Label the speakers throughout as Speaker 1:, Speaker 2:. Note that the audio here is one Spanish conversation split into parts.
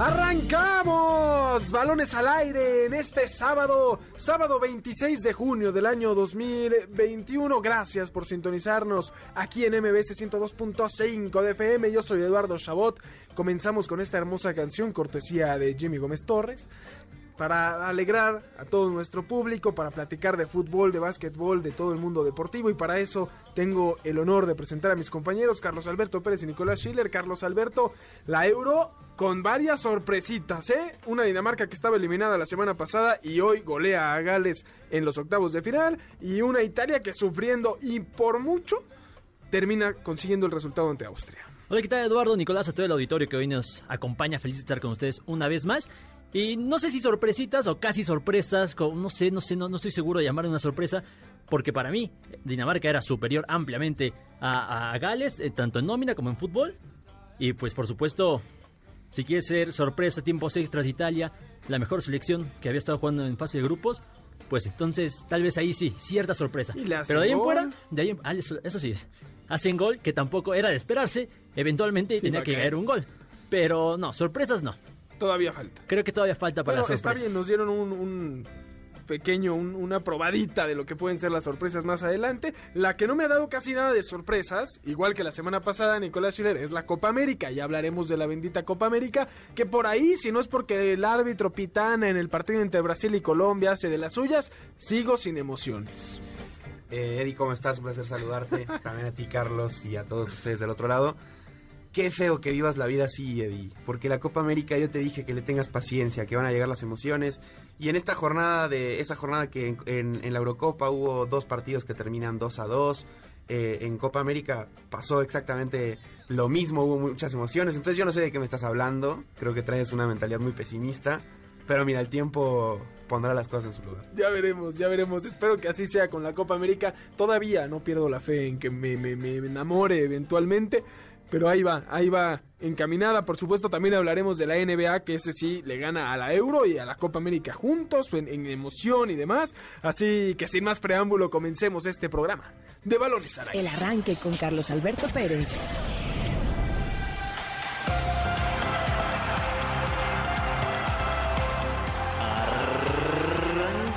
Speaker 1: ¡Arrancamos! Balones al aire en este sábado, sábado 26 de junio del año 2021. Gracias por sintonizarnos aquí en MBS 102.5 de FM. Yo soy Eduardo Chabot. Comenzamos con esta hermosa canción, cortesía de Jimmy Gómez Torres para alegrar a todo nuestro público, para platicar de fútbol, de básquetbol, de todo el mundo deportivo y para eso tengo el honor de presentar a mis compañeros Carlos Alberto Pérez y Nicolás Schiller. Carlos Alberto, la Euro con varias sorpresitas, ¿eh? Una Dinamarca que estaba eliminada la semana pasada y hoy golea a Gales en los octavos de final y una Italia que sufriendo y por mucho termina consiguiendo el resultado ante Austria.
Speaker 2: Hola, ¿qué tal Eduardo? Nicolás, a todo el auditorio que hoy nos acompaña. Feliz de estar con ustedes una vez más. Y no sé si sorpresitas o casi sorpresas, no sé, no sé, no, no estoy seguro de llamar una sorpresa, porque para mí Dinamarca era superior ampliamente a, Gales, eh, tanto en nómina como en fútbol. Y pues por supuesto, si quiere ser sorpresa, tiempos extras Italia, la mejor selección que había estado jugando en fase de grupos, pues entonces tal vez ahí sí, cierta sorpresa. Pero de ahí en fuera, de ahí ah, eso, sí es. Hacen gol que tampoco era de esperarse, eventualmente tenía que caer un gol. Pero no, sorpresas no.
Speaker 1: Todavía falta.
Speaker 2: Creo que todavía falta para
Speaker 1: bueno, Está bien, nos dieron un, pequeño, una probadita de lo que pueden ser las sorpresas más adelante. La que no me ha dado casi nada de sorpresas, igual que la semana pasada, Nicolás Schiller, es la Copa América. Ya hablaremos de la bendita Copa América, que por ahí, si no es porque el árbitro Pitana en el partido entre Brasil y Colombia hace de las suyas, sigo sin emociones.
Speaker 3: Eh, Eddie, ¿cómo estás? Un placer saludarte. También a ti, Carlos, y a todos ustedes del otro lado. Qué feo que vivas la vida así, Eddie. Porque la Copa América yo te dije que le tengas paciencia, que van a llegar las emociones. Y en esta jornada de esa jornada que en, la Eurocopa hubo dos partidos que terminan 2 a 2. Eh, en Copa América pasó exactamente lo mismo, hubo muchas emociones. Entonces yo no sé de qué me estás hablando. Creo que traes una mentalidad muy pesimista. Pero mira, el tiempo pondrá las cosas en su lugar.
Speaker 1: Ya veremos, ya veremos. Espero que así sea con la Copa América. Todavía no pierdo la fe en que me, me enamore eventualmente pero ahí va, ahí va encaminada. Por supuesto, también hablaremos de la NBA, que ese sí le gana a la Euro y a la Copa América juntos, en, emoción y demás. Así que sin más preámbulo, comencemos este programa de Balones al
Speaker 4: El arranque con Carlos Alberto Pérez.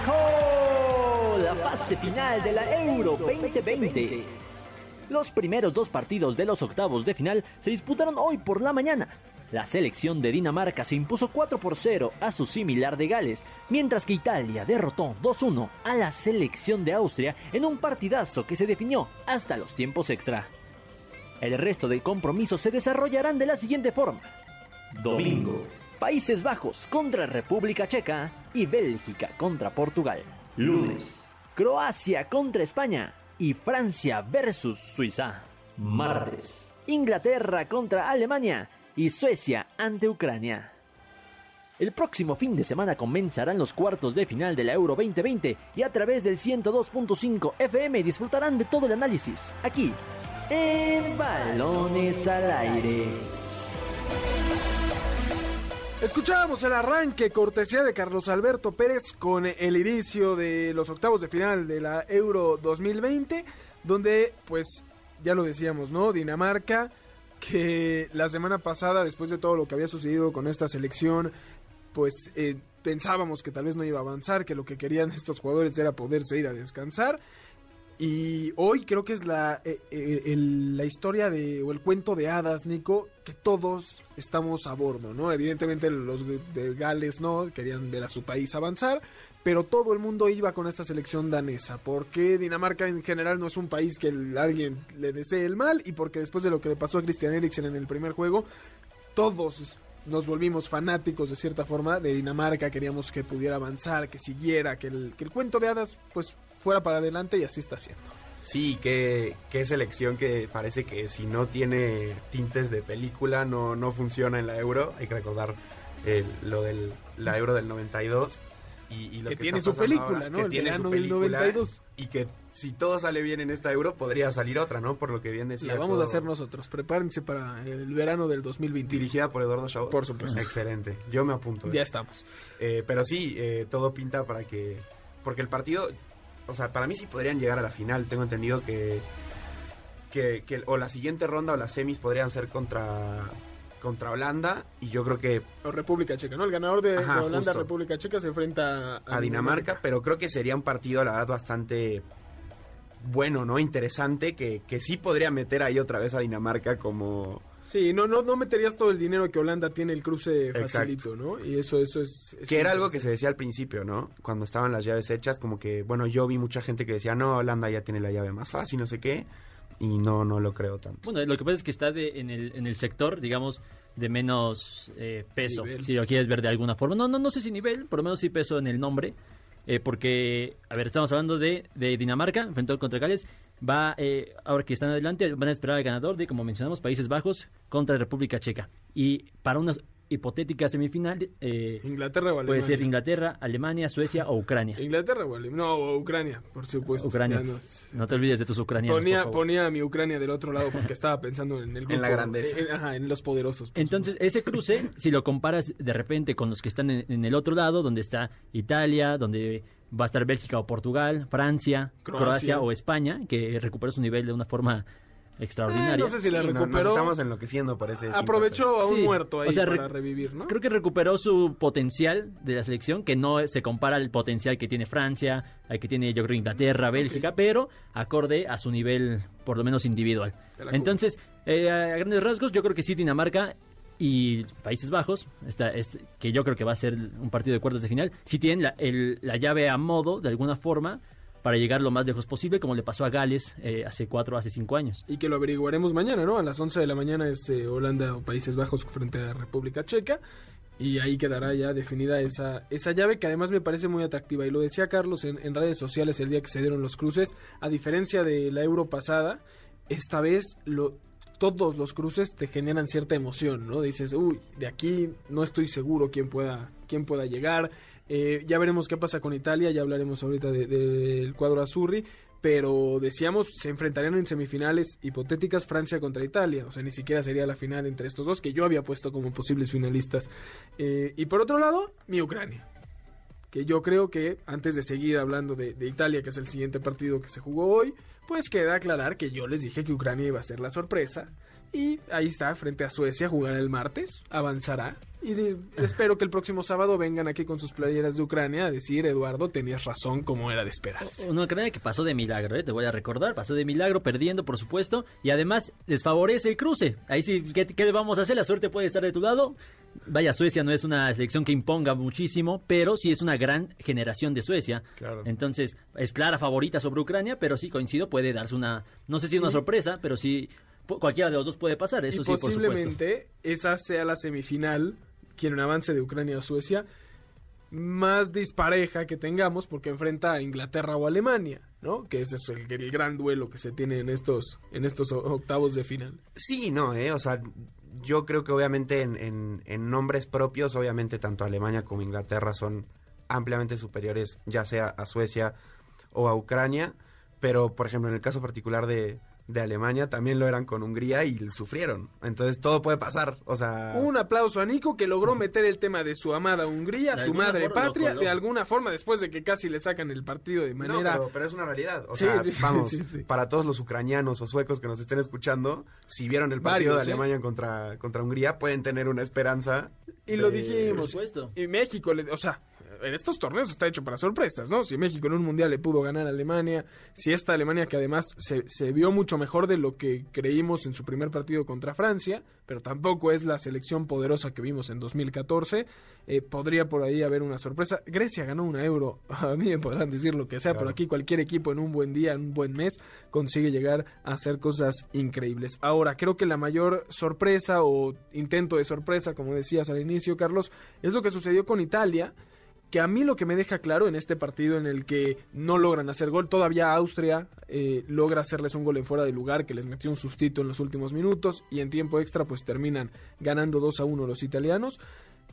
Speaker 5: Arrancó la fase final de la Euro 2020. Los primeros dos partidos de los octavos de final se disputaron hoy por la mañana. La selección de Dinamarca se impuso 4 por 0 a su similar de Gales, mientras que Italia derrotó 2-1 a la selección de Austria en un partidazo que se definió hasta los tiempos extra. El resto del compromiso se desarrollarán de la siguiente forma. Domingo, Países Bajos contra República Checa y Bélgica contra Portugal. Lunes, Croacia contra España y Francia versus Suiza. Martes, Inglaterra contra Alemania y Suecia ante Ucrania. El próximo fin de semana comenzarán los cuartos de final de la Euro 2020 y a través del 102.5 FM disfrutarán de todo el análisis, aquí, en Balones al Aire.
Speaker 1: Escuchábamos el arranque cortesía de Carlos Alberto Pérez con el inicio de los octavos de final de la Euro 2020, donde pues ya lo decíamos, ¿no? Dinamarca, que la semana pasada, después de todo lo que había sucedido con esta selección, pues eh, pensábamos que tal vez no iba a avanzar, que lo que querían estos jugadores era poderse ir a descansar. Y hoy creo que es la, eh, eh, la historia de, o el cuento de hadas, Nico, que todos estamos a bordo, ¿no? Evidentemente los de Gales no, querían ver a su país avanzar, pero todo el mundo iba con esta selección danesa, porque Dinamarca en general no es un país que alguien le desee el mal, y porque después de lo que le pasó a Christian Eriksen en el primer juego, todos nos volvimos fanáticos de cierta forma de Dinamarca, queríamos que pudiera avanzar, que siguiera, que el, que el cuento de hadas pues fuera para adelante y así está siendo.
Speaker 3: Sí, qué, qué selección que parece que si no tiene tintes de película no, no funciona en la Euro. Hay que recordar lo del Euro del 92 y,
Speaker 1: lo que, tiene su película, ¿no?
Speaker 3: Que tiene su película 92. y que si todo sale bien en esta Euro, podría salir otra, ¿no? Por lo que bien decía.
Speaker 1: La vamos a hacer nosotros. Prepárense para el verano del 2020.
Speaker 3: Dirigida por Eduardo Chabot.
Speaker 1: Por supuesto.
Speaker 3: Excelente. Yo me apunto.
Speaker 1: Ya
Speaker 3: ¿eh?
Speaker 1: estamos.
Speaker 3: Eh, pero sí, eh, todo pinta para que... Porque el partido, o sea, para mí sí podrían llegar a la final. Tengo entendido que, que, que o la siguiente ronda o las semis podrían ser contra, contra Holanda. Y yo creo que
Speaker 1: O República Checa, ¿no? El ganador de,
Speaker 3: Ajá,
Speaker 1: de Holanda,
Speaker 3: justo.
Speaker 1: República Checa, se enfrenta a,
Speaker 3: a Dinamarca, pero creo que sería un partido, la verdad, bastante bueno, ¿no? Interesante, que, que sí podría meter ahí otra vez a Dinamarca como...
Speaker 1: Sí, no, no, no meterías todo el dinero que Holanda tiene el cruce
Speaker 3: Exacto.
Speaker 1: facilito, ¿no? Y eso, eso es... es
Speaker 3: Que era algo que se decía al principio, ¿no? Cuando estaban las llaves hechas, como que, bueno, yo vi mucha gente que decía, no, Holanda ya tiene la llave más fácil, no sé qué, y no, no lo creo tanto.
Speaker 2: Bueno, lo que pasa es que está de- en, el, en el sector, digamos, de menos eh, peso,
Speaker 1: Nivel.
Speaker 2: si lo quieres ver de alguna forma. No, no, no sé si nivel, por lo menos sí peso en el nombre, eh, porque, a ver, estamos hablando de, de Dinamarca, enfrentó contra Gales, va, eh, ahora que están adelante, van a esperar al ganador de, como mencionamos, Países Bajos contra República Checa. Y para una hipotética semifinal, eh,
Speaker 1: Inglaterra o Alemania.
Speaker 2: puede ser Inglaterra, Alemania, Suecia o Ucrania.
Speaker 1: Inglaterra o Alemania. No, o Ucrania, por supuesto.
Speaker 2: Ucrania.
Speaker 1: No-
Speaker 2: No te olvides de tus ucranianos.
Speaker 1: Ponía, ponía a mi Ucrania del otro lado porque estaba pensando en el grupo.
Speaker 3: la grandeza.
Speaker 1: en- ajá, en los poderosos.
Speaker 2: Entonces, ese cruce, si lo comparas de repente con los que están en, en el otro lado, donde está Italia, donde va a estar Bélgica o Portugal, Francia,
Speaker 1: Croacia.
Speaker 2: Croacia, o España, que recuperó su nivel de una forma extraordinaria.
Speaker 1: Eh, no sé si la
Speaker 3: Sí, no,
Speaker 1: recuperó.
Speaker 3: Nos estamos enloqueciendo por ese...
Speaker 1: Aprovechó a un
Speaker 2: Sí,
Speaker 1: muerto ahí
Speaker 2: o sea,
Speaker 1: para
Speaker 2: re-
Speaker 1: revivir, ¿no?
Speaker 2: Creo que recuperó su potencial de la selección, que no se compara al potencial que tiene Francia, al que tiene yo creo Inglaterra, Bélgica, pero acorde a su nivel por lo menos individual. Entonces, eh, a grandes rasgos, yo creo que sí Dinamarca y Países Bajos, esta, este, que yo creo que va a ser un partido de cuartos de final, sí tienen la, la llave a modo, de alguna forma, para llegar lo más lejos posible, como le pasó a Gales eh, hace cuatro, hace cinco años.
Speaker 1: Y que lo averiguaremos mañana, ¿no? A las 11 de la mañana es eh, Holanda o Países Bajos frente a República Checa. Y ahí quedará ya definida esa, esa llave que además me parece muy atractiva. Y lo decía Carlos en, en redes sociales el día que se dieron los cruces. A diferencia de la Euro pasada, esta vez lo, todos los cruces te generan cierta emoción, ¿no? Dices, uy, de aquí no estoy seguro quién pueda, quién pueda llegar. Eh, ya veremos qué pasa con Italia, ya hablaremos ahorita de- del cuadro azurri, pero decíamos, se enfrentarían en semifinales hipotéticas Francia contra Italia, o sea, ni siquiera sería la final entre estos dos, que yo había puesto como posibles finalistas. Eh, y por otro lado, mi Ucrania, que yo creo que antes de seguir hablando de, de Italia, que es el siguiente partido que se jugó hoy, pues queda aclarar que yo les dije que Ucrania iba a ser la sorpresa. Y ahí está, frente a Suecia, jugará el martes, avanzará. Y de- espero que el próximo sábado vengan aquí con sus playeras de Ucrania a decir, Eduardo, tenías razón como era de esperarse.
Speaker 2: Una Ucrania que pasó de milagro, ¿eh? te voy a recordar, pasó de milagro, perdiendo por supuesto, y además les favorece el cruce. Ahí sí, ¿qué, qué le vamos a hacer? La suerte puede estar de tu lado. Vaya, Suecia no es una selección que imponga muchísimo, pero sí es una gran generación de Suecia.
Speaker 3: Claro.
Speaker 2: Entonces, es clara favorita sobre Ucrania, pero sí coincido, puede darse una, no sé si una sorpresa, pero sí, cualquiera de los dos puede pasar, eso
Speaker 1: y
Speaker 2: sí, por supuesto.
Speaker 1: posiblemente esa sea la semifinal, quien avance de Ucrania o Suecia, más dispareja que tengamos, porque enfrenta a Inglaterra o Alemania, ¿no? Que ese es el, gran duelo que se tiene en estos, en estos octavos de final.
Speaker 3: Sí, no, ¿eh? O sea, yo creo que obviamente en, en- en nombres propios, obviamente tanto Alemania como Inglaterra son ampliamente superiores, ya sea a Suecia o a Ucrania, pero por ejemplo en el caso particular de, de Alemania también lo eran con Hungría y sufrieron. Entonces todo puede pasar, o sea...
Speaker 1: Un aplauso a Nico que logró meter el tema de su amada Hungría,
Speaker 2: De
Speaker 1: su madre patria, de alguna forma, después de que casi le sacan el partido de
Speaker 3: No,
Speaker 1: manera...
Speaker 3: pero, pero es una realidad. O
Speaker 1: Sí,
Speaker 3: sea,
Speaker 1: sí,
Speaker 3: vamos,
Speaker 1: sí, sí.
Speaker 3: para todos los ucranianos o suecos que nos estén escuchando, si vieron el partido
Speaker 1: Varios,
Speaker 3: de
Speaker 1: ¿eh?
Speaker 3: Alemania contra, contra Hungría, pueden tener una esperanza.
Speaker 1: Y lo
Speaker 2: Por
Speaker 1: dijimos.
Speaker 2: supuesto.
Speaker 1: Y México, le- o sea, en estos torneos está hecho para sorpresas, ¿no? Si México en un mundial le pudo ganar a Alemania, si esta Alemania que además se, se vio mucho mejor de lo que creímos en su primer partido contra Francia, pero tampoco es la selección poderosa que vimos en 2014, eh, podría por ahí haber una sorpresa. Grecia ganó una euro, a mí me podrán decir lo que sea,
Speaker 3: Claro.
Speaker 1: pero aquí cualquier equipo en un buen día, en un buen mes, consigue llegar a hacer cosas increíbles. Ahora, creo que la mayor sorpresa o intento de sorpresa, como decías al inicio, Carlos, es lo que sucedió con Italia, que a mí lo que me deja claro en este partido en el que no logran hacer gol, todavía Austria eh, logra hacerles un gol en fuera de lugar que les metió un sustito en los últimos minutos y en tiempo extra pues terminan ganando 2 a 1 los italianos.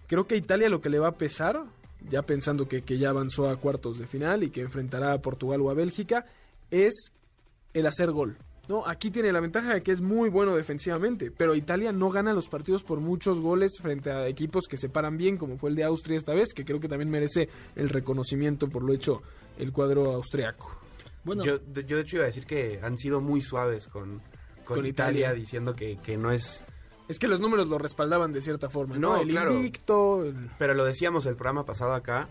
Speaker 1: Creo que a Italia lo que le va a pesar, ya pensando que, que ya avanzó a cuartos de final y que enfrentará a Portugal o a Bélgica, es el hacer gol. ¿No? Aquí tiene la ventaja de que es muy bueno defensivamente, pero Italia no gana los partidos por muchos goles frente a equipos que se paran bien, como fue el de Austria esta vez, que creo que también merece el reconocimiento por lo hecho el cuadro austriaco.
Speaker 2: Bueno,
Speaker 3: Yo, de- yo de hecho iba a decir que han sido muy suaves con, con,
Speaker 1: Con
Speaker 3: Italia,
Speaker 1: Italia.
Speaker 3: diciendo que, que no es...
Speaker 1: Es que los números lo respaldaban de cierta forma, ¿no?
Speaker 3: No,
Speaker 1: el
Speaker 3: claro.
Speaker 1: invicto, el-
Speaker 3: Pero lo decíamos el programa pasado acá,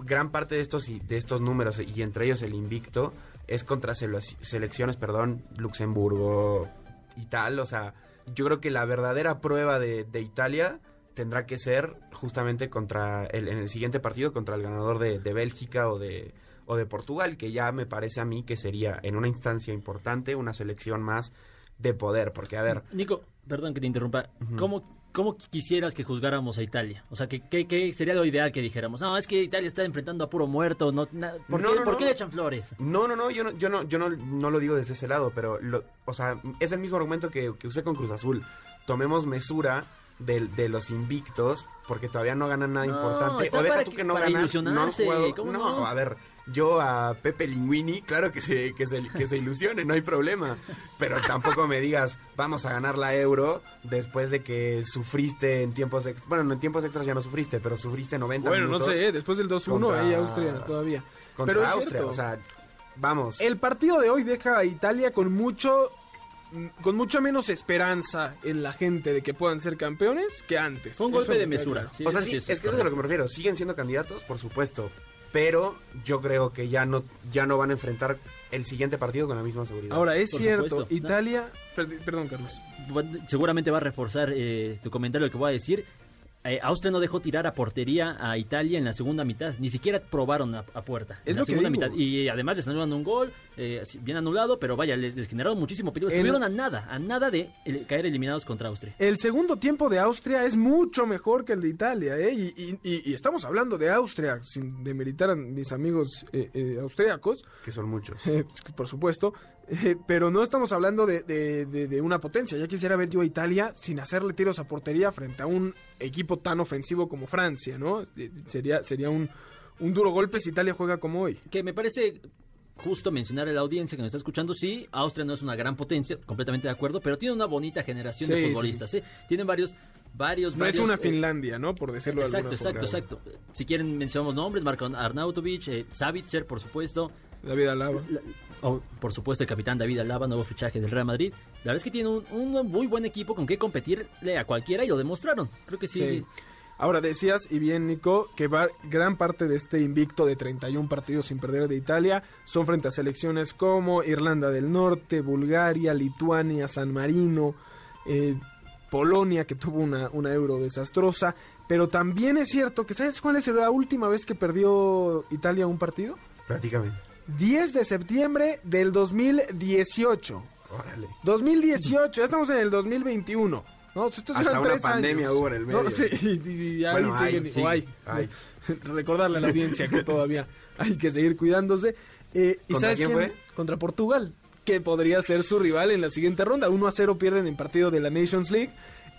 Speaker 3: gran parte de estos, y- de estos números, y entre ellos el invicto, es contra sele- selecciones, perdón, Luxemburgo y tal. O sea, yo creo que la verdadera prueba de, de Italia tendrá que ser justamente contra el, en el siguiente partido contra el ganador de, de Bélgica o de, o de Portugal, que ya me parece a mí que sería en una instancia importante una selección más de poder. Porque, a ver,
Speaker 2: Nico, perdón que te interrumpa. ¿Cómo, ¿Cómo quisieras que juzgáramos a Italia? O sea, ¿qué, qué, qué sería lo ideal que dijéramos? No, es que Italia está enfrentando a puro muerto. No, na- ¿Por,
Speaker 3: No,
Speaker 2: qué,
Speaker 3: no,
Speaker 2: por qué le echan flores?
Speaker 3: No, no, no, yo no, yo no, yo no, no lo digo desde ese lado, pero, lo, o sea, es el mismo argumento que, que usé con Cruz Azul. Tomemos mesura de, de los invictos, porque todavía no ganan nada
Speaker 2: No,
Speaker 3: importante. O deja tú
Speaker 2: que-
Speaker 3: que no ganan, no han jugado.
Speaker 2: ¿cómo
Speaker 3: No,
Speaker 2: no?
Speaker 3: a ver, yo a Pepe Linguini, claro que se, que se, que se ilusione, no hay problema. Pero tampoco me digas, vamos a ganar la euro después de que sufriste en tiempos extras. Bueno, no, en tiempos extras ya no sufriste, pero sufriste 90
Speaker 1: Bueno, no sé, ¿eh? después del 2-1
Speaker 3: contra-
Speaker 1: ahí Austria todavía.
Speaker 3: contra
Speaker 1: Pero es
Speaker 3: Austria.
Speaker 1: cierto.
Speaker 3: O sea, vamos.
Speaker 1: El partido de hoy deja a Italia con mucho con mucha menos esperanza en la gente de que puedan ser campeones que antes.
Speaker 2: Fue un golpe de mesura. Sí,
Speaker 3: o sea, sí,
Speaker 2: sí
Speaker 3: es que eso es a lo que me refiero. Siguen siendo candidatos, por supuesto. Pero yo creo que ya no, ya no van a enfrentar el siguiente partido con la misma seguridad.
Speaker 1: Ahora, es
Speaker 2: Por
Speaker 1: cierto,
Speaker 2: supuesto.
Speaker 1: Italia... per- Perdón, Carlos.
Speaker 2: Seguramente va a reforzar eh, tu comentario que voy a decir. Eh, Austria no dejó tirar a portería a Italia en la segunda mitad. Ni siquiera probaron a, a puerta.
Speaker 1: Es
Speaker 2: en la
Speaker 1: que
Speaker 2: segunda
Speaker 1: digo.
Speaker 2: mitad. Y además les anularon un gol, eh, bien anulado, pero vaya, les, les generaron muchísimo peligro. Estuvieron a nada, a nada de caer eliminados contra Austria.
Speaker 1: El segundo tiempo de Austria es mucho mejor que el de Italia, ¿eh? Y, y- y- y estamos hablando de Austria, sin demeritar a mis amigos eh, eh, austriacos,
Speaker 3: que son muchos.
Speaker 1: eh, por supuesto, eh, pero no estamos hablando de, de- de- de una potencia. Ya quisiera ver yo a Italia sin hacerle tiros a portería frente a un equipo tan ofensivo como Francia, ¿no? Eh, Sería, sería un, un duro golpe si Italia juega como hoy.
Speaker 2: Que me parece justo mencionar a la audiencia que nos está escuchando, sí, Austria no es una gran potencia, completamente de acuerdo, pero tiene una bonita generación
Speaker 1: Sí,
Speaker 2: de
Speaker 1: sí,
Speaker 2: futbolistas, ¿eh? Tienen varios, varios,
Speaker 1: No es una
Speaker 2: eh,
Speaker 1: Finlandia, ¿no? Por decirlo de
Speaker 2: Exacto,
Speaker 1: alguna
Speaker 2: exacto,
Speaker 1: forma.
Speaker 2: exacto. Si quieren mencionamos nombres, Marco Arnautovic, eh, Savitzer, por supuesto,
Speaker 1: David Alaba.
Speaker 2: la- o, por supuesto el capitán David Alaba, nuevo fichaje del Real Madrid. La verdad es que tiene un, un muy buen equipo con que competirle a cualquiera y lo demostraron. Creo que sí.
Speaker 1: Sí. Ahora decías, y bien Nico, que va, gran parte de este invicto de 31 partidos sin perder de Italia son frente a selecciones como Irlanda del Norte, Bulgaria, Lituania, San Marino, eh, Polonia, que tuvo una, una euro desastrosa. Pero también es cierto que, ¿sabes cuál es la última vez que perdió Italia un partido?
Speaker 3: Platícame.
Speaker 1: 10 de septiembre del 2018.
Speaker 3: Órale.
Speaker 1: 2018, ya estamos en el 2021. No, estos
Speaker 3: Hasta una
Speaker 1: tres
Speaker 3: pandemia
Speaker 1: años.
Speaker 3: hubo en el
Speaker 1: No,
Speaker 3: medio.
Speaker 1: sí, y, y- y ahí
Speaker 3: hay,
Speaker 1: siguen,
Speaker 3: sí,
Speaker 1: hay.
Speaker 3: hay.
Speaker 1: Recordarle a la audiencia que todavía hay que seguir cuidándose. Eh, ¿Y
Speaker 3: ¿Contra
Speaker 1: sabes
Speaker 3: quién
Speaker 1: quién?
Speaker 3: fue?
Speaker 1: Contra Portugal, que podría ser su rival en la siguiente ronda. 1 a 0 pierden en partido de la Nations League.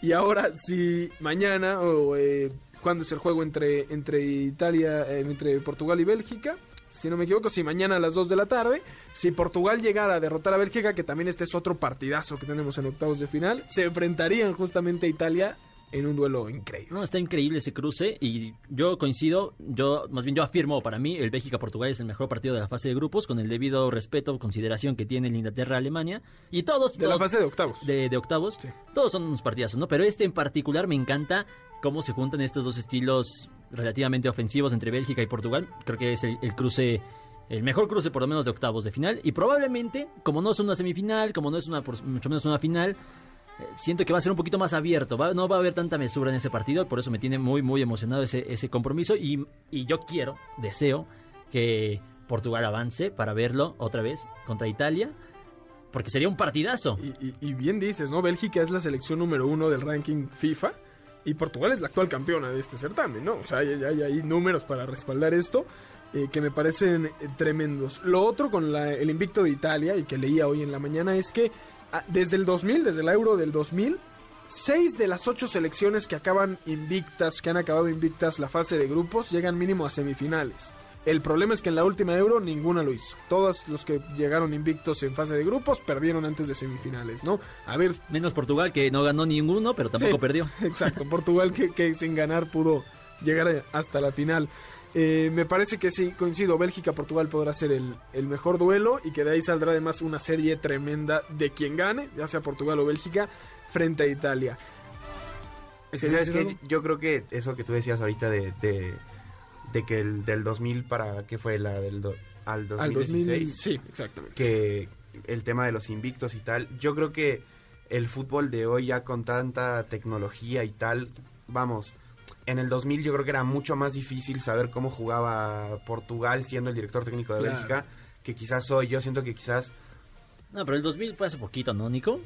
Speaker 1: Y ahora, si mañana, o eh, cuando es el juego entre, entre Italia, eh, entre Portugal y Bélgica, si no me equivoco, si mañana a las 2 de la tarde, si Portugal llegara a derrotar a Bélgica, que también este es otro partidazo que tenemos en octavos de final, se enfrentarían justamente a Italia en un duelo increíble.
Speaker 2: No, está increíble ese cruce y yo coincido, yo más bien yo afirmo para mí el Bélgica-Portugal es el mejor partido de la fase de grupos con el debido respeto, consideración que tiene el Inglaterra-Alemania y todos...
Speaker 1: De la fase de octavos.
Speaker 2: de, de octavos.
Speaker 1: Sí.
Speaker 2: Todos son unos partidazos, ¿no? Pero este en particular me encanta cómo se juntan estos dos estilos relativamente ofensivos entre Bélgica y Portugal. Creo que es el, cruce, el mejor cruce por lo menos de octavos de final. Y probablemente, como no es una semifinal, como no es una, mucho menos una final, eh, siento que va a ser un poquito más abierto. va- no va a haber tanta mesura en ese partido. Por eso me tiene muy, muy emocionado ese, ese compromiso. Y, y yo quiero, deseo que Portugal avance para verlo otra vez contra Italia. Porque sería un partidazo.
Speaker 1: Y bien dices, ¿no? Bélgica es la selección número uno del ranking FIFA y Portugal es la actual campeona de este certamen, ¿no? O sea, hay, números para respaldar esto eh, que me parecen eh, tremendos. Lo otro con el invicto de Italia y que leía hoy en la mañana es que ah, desde el 2000, desde el Euro del 2000, seis de las ocho selecciones que acaban invictas, que han acabado invictas la fase de grupos, llegan mínimo a semifinales. El problema es que en la última Euro ninguna lo hizo. Todos los que llegaron invictos en fase de grupos perdieron antes de semifinales, ¿no? A ver,
Speaker 2: Menos Portugal, que no ganó ninguno, pero tampoco
Speaker 1: Sí,
Speaker 2: perdió.
Speaker 1: Exacto, Portugal que, que sin ganar pudo llegar hasta la final. Eh, me parece que sí, coincido, Bélgica-Portugal podrá ser el, el mejor duelo y que de ahí saldrá además una serie tremenda de quien gane, ya sea Portugal o Bélgica, frente a Italia.
Speaker 3: Es que,
Speaker 1: ¿Querías
Speaker 3: ¿sabes qué? Yo creo que eso que tú decías ahorita de, de, de que el del 2000 para, ¿qué fue? La del do- al
Speaker 1: algo? Al 2000,
Speaker 3: 2016.
Speaker 1: sí, exactamente.
Speaker 3: que el tema de los invictos y tal, yo creo que el fútbol de hoy ya con tanta tecnología y tal, vamos, en el 2000 yo creo que era mucho más difícil saber cómo jugaba Portugal siendo el director técnico de
Speaker 1: Claro.
Speaker 3: Bélgica, que quizás hoy, yo siento que quizás,
Speaker 2: No, pero el 2000 fue hace poquito, ¿no, Nico?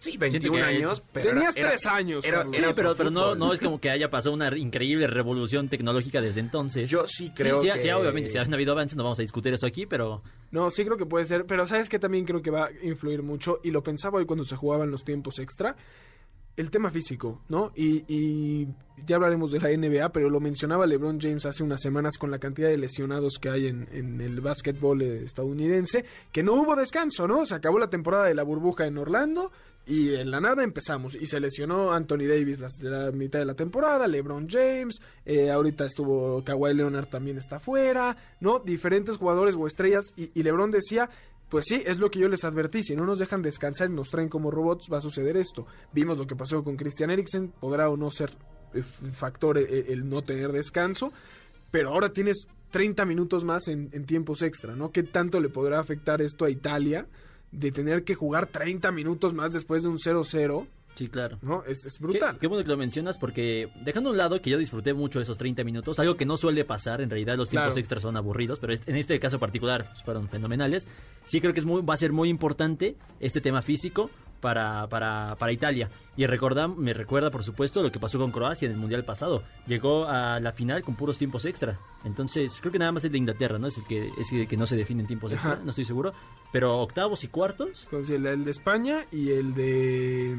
Speaker 3: Sí, 21
Speaker 2: que-
Speaker 3: años, pero
Speaker 1: Tenías
Speaker 3: era-
Speaker 1: tres años,
Speaker 3: era-.
Speaker 2: Sí, pero, pero no, no es como que haya pasado una increíble revolución tecnológica desde entonces.
Speaker 3: Yo sí creo
Speaker 2: sí, sí,
Speaker 3: que...
Speaker 2: sí, obviamente, si han habido avances, no vamos a discutir eso aquí, pero
Speaker 1: No, sí creo que puede ser, pero sabes que también creo que va a influir mucho, y lo pensaba hoy cuando se jugaban los tiempos extra, el tema físico, ¿no? Y, y ya hablaremos de la NBA, pero lo mencionaba LeBron James hace unas semanas con la cantidad de lesionados que hay en, en el básquetbol eh, estadounidense, que no hubo descanso, ¿no? Se acabó la temporada de la burbuja en Orlando. Y en la nada empezamos. Y se lesionó Anthony Davis la, la mitad de la temporada, LeBron James, eh, ahorita estuvo Kawhi Leonard también está fuera, ¿no? Diferentes jugadores o estrellas. Y, y LeBron decía, pues sí, es lo que yo les advertí, si no nos dejan descansar y nos traen como robots va a suceder esto. Vimos lo que pasó con Christian Eriksen, podrá o no ser eh, factor el, el no tener descanso, pero ahora tienes 30 minutos más en, en tiempos extra, ¿no? ¿Qué tanto le podrá afectar esto a Italia de tener que jugar 30 minutos más después de un 0-0?
Speaker 2: sí, claro.
Speaker 1: ¿No? Es, es
Speaker 2: Qué,
Speaker 1: brutal.
Speaker 2: qué bueno que lo mencionas porque dejando a un lado que yo disfruté mucho esos 30 minutos, algo que no suele pasar, en realidad los tiempos
Speaker 1: Claro.
Speaker 2: extras son aburridos, pero este- en este caso particular pues, fueron fenomenales. Sí creo que es muy, va a ser muy importante este tema físico para, para, para Italia. Y recorda, me recuerda, por supuesto, lo que pasó con Croacia en el Mundial pasado. Llegó a la final con puros tiempos extra. Entonces, creo que nada más el de Inglaterra, ¿no? Es el que, es el que no se define en tiempos extra,
Speaker 1: Ajá.
Speaker 2: no estoy seguro. Pero octavos y cuartos,
Speaker 1: Entonces, el, de España y el de...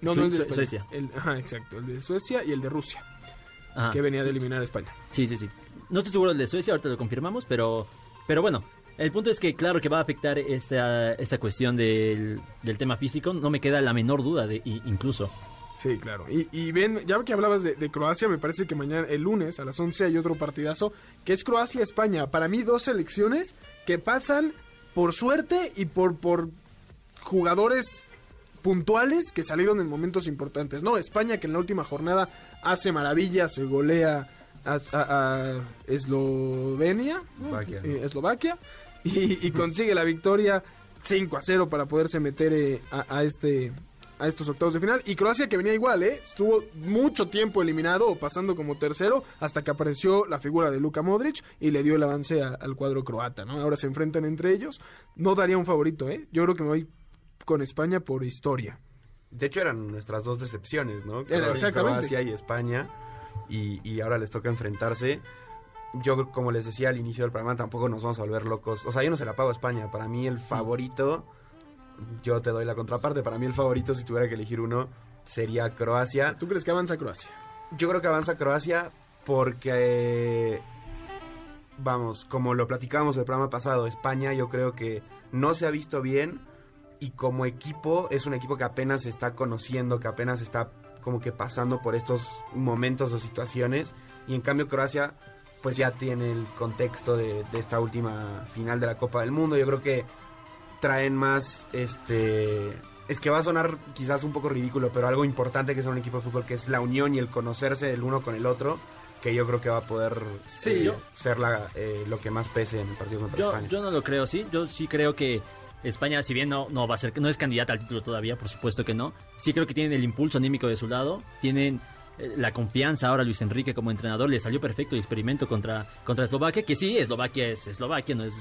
Speaker 1: No, no el de España.
Speaker 2: Suecia.
Speaker 1: El- ajá, exacto. El de Suecia y el de Rusia,
Speaker 2: ajá.
Speaker 1: que venía de eliminar a España.
Speaker 2: Sí, sí, sí. No estoy seguro del de Suecia, ahorita lo confirmamos, pero, pero bueno, el punto es que claro que va a afectar esta, esta cuestión del, del tema físico, no me queda la menor duda de i- incluso.
Speaker 1: Sí, claro. Y, y ven, ya que hablabas de, de Croacia, me parece que mañana, el lunes, a las 11 hay otro partidazo, que es Croacia-España. Para mí, dos selecciones que pasan por suerte y por, por jugadores puntuales que salieron en momentos importantes. No, España que en la última jornada hace maravillas, se golea a, a- a Eslovenia.
Speaker 3: Eslovaquia, ¿no?
Speaker 1: Eh, Eslovaquia, y, y consigue la victoria 5 a 0 para poderse meter eh, a, a este a estos octavos de final y Croacia que venía igual, ¿eh? Estuvo mucho tiempo eliminado o pasando como tercero hasta que apareció la figura de Luka Modric y le dio el avance a- al cuadro croata, ¿no? Ahora se enfrentan entre ellos. No daría un favorito, ¿eh? Yo creo que me voy con España por historia.
Speaker 3: De hecho eran nuestras dos decepciones, ¿no? Croacia-
Speaker 1: exactamente.
Speaker 3: Croacia y España. Y, y ahora les toca enfrentarse. Yo, como les decía al inicio del programa, tampoco nos vamos a volver locos. O sea, yo no se la pago a España. Para mí el favorito, yo te doy la contraparte. Para mí el favorito, si tuviera que elegir uno, sería Croacia.
Speaker 1: ¿Tú crees que avanza Croacia?
Speaker 3: Yo creo que avanza Croacia porque, vamos, como lo platicábamos el programa pasado, España yo creo que no se ha visto bien y como equipo es un equipo que apenas se está conociendo, que apenas está como que pasando por estos momentos o situaciones y en cambio Croacia pues ya tiene el contexto de, de esta última final de la Copa del Mundo. Yo creo que traen más este es que va a sonar quizás un poco ridículo, pero algo importante que es un equipo de fútbol, que es la unión y el conocerse el uno con el otro, que yo creo que va a poder
Speaker 2: Sí,
Speaker 3: eh,
Speaker 2: yo-
Speaker 3: ser la, eh, lo que más pese en el partido contra
Speaker 2: Yo,
Speaker 3: España.
Speaker 2: yo no lo creo, sí. Yo sí creo que España, si bien no, no va a ser, no es candidata al título todavía, por supuesto que no. Sí creo que tienen el impulso anímico de su lado, tienen la confianza ahora Luis Enrique como entrenador, le salió perfecto el experimento contra, contra Eslovaquia, que sí, Eslovaquia es Eslovaquia, no es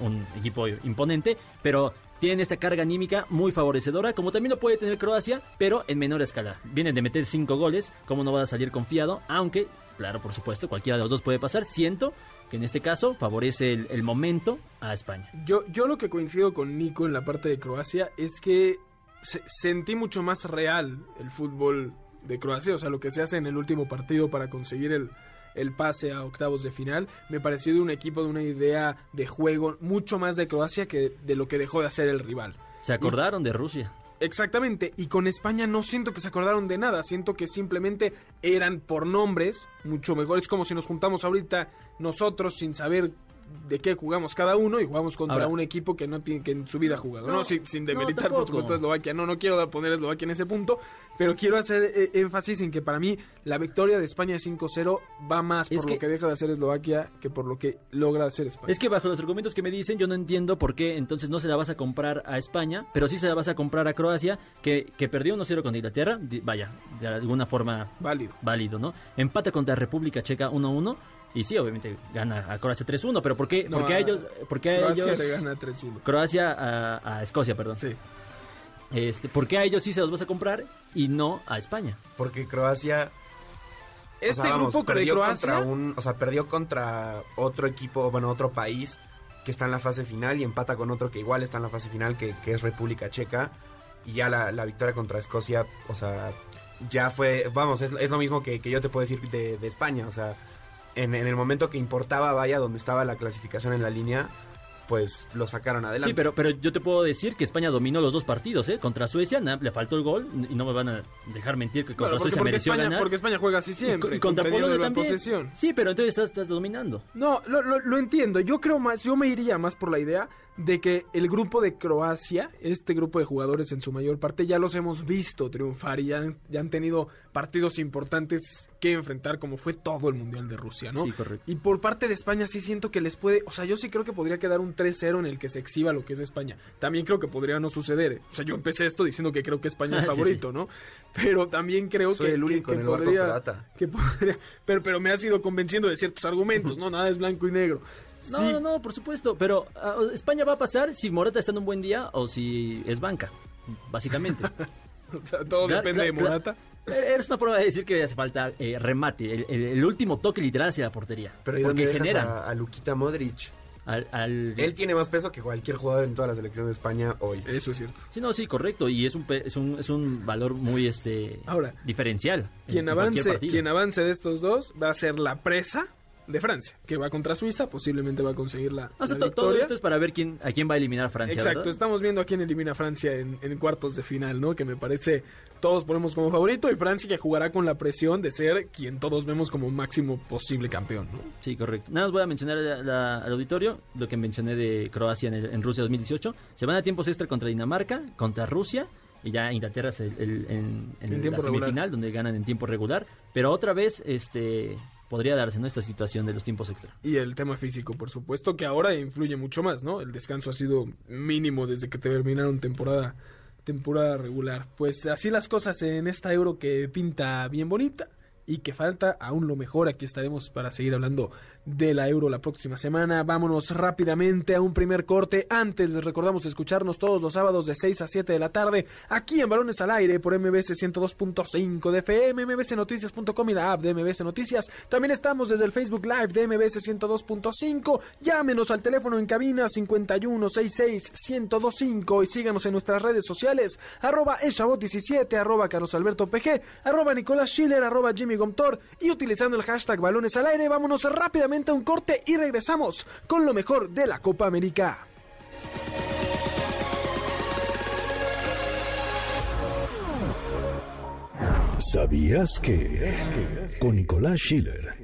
Speaker 2: un, equipo imponente, pero tienen esta carga anímica muy favorecedora, como también lo puede tener Croacia, pero en menor escala. Vienen de meter cinco goles, ¿cómo no va a salir confiado? Aunque, claro, por supuesto, cualquiera de los dos puede pasar. Siento que en este caso favorece el, el momento a España.
Speaker 1: Yo, yo lo que coincido con Nico en la parte de Croacia es que se- sentí mucho más real el fútbol de Croacia, o sea, lo que se hace en el último partido para conseguir el, el pase a octavos de final. Me pareció de un equipo de una idea de juego mucho más de Croacia que de lo que dejó de hacer el rival.
Speaker 2: Se acordaron de Rusia.
Speaker 1: Exactamente, y con España no siento que se acordaron de nada, siento que simplemente eran por nombres mucho mejores, como si nos juntamos ahorita nosotros sin saber de qué jugamos cada uno y jugamos contra
Speaker 2: Ahora-
Speaker 1: un equipo que no tiene que en su vida ha jugado. No,
Speaker 2: No,
Speaker 1: sin, sin
Speaker 2: no,
Speaker 1: demeritar, por
Speaker 2: tampoco.
Speaker 1: supuesto, a Eslovaquia. No, no quiero poner a Eslovaquia en ese punto, pero quiero hacer eh, énfasis en que para mí la victoria de España 5-0 va más
Speaker 2: Es
Speaker 1: por
Speaker 2: que-
Speaker 1: lo que deja de hacer Eslovaquia que por lo que logra hacer España.
Speaker 2: Es que bajo los argumentos que me dicen, yo no entiendo por qué entonces no se la vas a comprar a España, pero sí se la vas a comprar a Croacia, que, que perdió 1-0 contra Inglaterra. Vaya, de alguna forma
Speaker 1: Válido.
Speaker 2: válido, ¿no? Empata contra República Checa 1-1. Y sí, obviamente gana a Croacia 3-1, pero ¿por qué,
Speaker 1: No,
Speaker 2: por qué a
Speaker 1: a-
Speaker 2: ellos? ¿Por qué a
Speaker 1: Croacia
Speaker 2: ellos?
Speaker 1: le gana 3-1.
Speaker 2: Croacia a, a Escocia, perdón.
Speaker 1: Sí.
Speaker 2: Este, ¿Por qué a ellos sí se los vas a comprar y no a España?
Speaker 3: Porque Croacia o
Speaker 1: Este
Speaker 3: sea, vamos,
Speaker 1: grupo de
Speaker 3: perdió
Speaker 1: Croacia...
Speaker 3: contra un, o sea, perdió contra otro equipo, bueno, otro país que está en la fase final y empata con otro que igual está en la fase final, que, que es República Checa. Y ya la, la victoria contra Escocia, o sea, ya fue, vamos, es, es lo mismo que, que yo te puedo decir de, de España, o sea, en, en el momento que importaba, vaya, donde estaba la clasificación en la línea, pues lo sacaron adelante.
Speaker 2: Sí, pero, pero yo te puedo decir que España dominó los dos partidos, ¿eh? Contra Suecia na- le faltó el gol y no me van a dejar mentir que contra
Speaker 1: Claro, porque,
Speaker 2: Suecia
Speaker 1: porque
Speaker 2: mereció
Speaker 1: España,
Speaker 2: ganar.
Speaker 1: porque España juega así siempre,
Speaker 2: y contra Polonia también.
Speaker 1: posesión.
Speaker 2: Sí, pero entonces estás, estás dominando.
Speaker 1: No, lo, lo- lo entiendo. Yo creo más, yo me iría más por la idea de que el grupo de Croacia, este grupo de jugadores en su mayor parte, ya los hemos visto triunfar y ya han, ya han tenido partidos importantes que enfrentar, como fue todo el Mundial de Rusia, ¿no?
Speaker 2: Sí, correcto.
Speaker 1: Y por parte de España sí siento que les puede, o sea, yo sí creo que podría quedar un 3-0 en el que se exhiba lo que es España. También creo que podría no suceder. O sea, yo empecé esto diciendo que creo que España es
Speaker 2: Sí, sí.
Speaker 1: favorito, ¿no? Pero también creo
Speaker 3: Soy
Speaker 1: que,
Speaker 3: el único
Speaker 1: que
Speaker 3: en el barco
Speaker 1: podría,
Speaker 3: croata.
Speaker 1: que podría, pero pero me has ido convenciendo de ciertos argumentos, ¿no? Nada es blanco y negro.
Speaker 2: No,
Speaker 1: Sí,
Speaker 2: no, no, por supuesto. Pero ah, España va a pasar si Morata está en un buen día o si es banca, básicamente.
Speaker 1: O sea, todo
Speaker 2: Claro,
Speaker 1: depende de Morata.
Speaker 2: claro. Es una prueba de decir que hace falta eh, remate, el, el- el último toque literal hacia la portería.
Speaker 3: Pero ¿y dónde
Speaker 2: porque
Speaker 3: dejas
Speaker 2: generan
Speaker 3: a, a Luquita Modric?
Speaker 2: al, al-
Speaker 3: Él tiene más peso que cualquier jugador en toda la selección de España hoy.
Speaker 1: Eso es cierto.
Speaker 2: Sí, no, sí, correcto. Y es un, pe- es un, es un valor muy este
Speaker 1: Ahora,
Speaker 2: diferencial. en-
Speaker 1: Quien avance, quien avance de estos dos va a ser la presa de Francia, que va contra Suiza, posiblemente va a conseguir la,
Speaker 2: O sea,
Speaker 1: la
Speaker 2: to- todo esto es para ver quién, a quién va a eliminar Francia.
Speaker 1: Exacto,
Speaker 2: ¿verdad?
Speaker 1: estamos viendo a quién elimina Francia en, en cuartos de final, ¿no? Que me parece todos ponemos como favorito y Francia que jugará con la presión de ser quien todos vemos como máximo posible campeón, ¿no?
Speaker 2: Sí, correcto. Nada más voy a mencionar a la- al auditorio lo que mencioné de Croacia en, el- en Rusia 2018. Se van a tiempos extra contra Dinamarca, contra Rusia y ya Inglaterra es el- el- en, en
Speaker 1: En
Speaker 2: la
Speaker 1: regular.
Speaker 2: semifinal donde ganan en tiempo regular. Pero otra vez este podría darse ¿no? esta situación de los tiempos extra.
Speaker 1: Y el tema físico, por supuesto, que ahora influye mucho más, ¿no? El descanso ha sido mínimo desde que terminaron temporada, temporada regular. Pues así las cosas en esta euro que pinta bien bonita y que falta aún lo mejor. Aquí estaremos para seguir hablando de la euro la próxima semana. Vámonos rápidamente a un primer corte. Antes les recordamos escucharnos todos los sábados de 6 a 7 de la tarde aquí en Balones al Aire por MBS 102.5 de FM, mbsnoticias.com y la app de MBS Noticias. También estamos desde el Facebook Live de MBS 102.5. Llámenos al teléfono en cabina 5166-1025 y síganos en nuestras redes sociales arroba eshabot17, arroba Carlos Alberto PG, arroba Nicolás Schiller, arroba Jimmy Gomtor y utilizando el hashtag Balones al Aire vámonos rápidamente a un corte y regresamos con lo mejor de la Copa América.
Speaker 6: ¿Sabías que? Con Nicolás Schiller.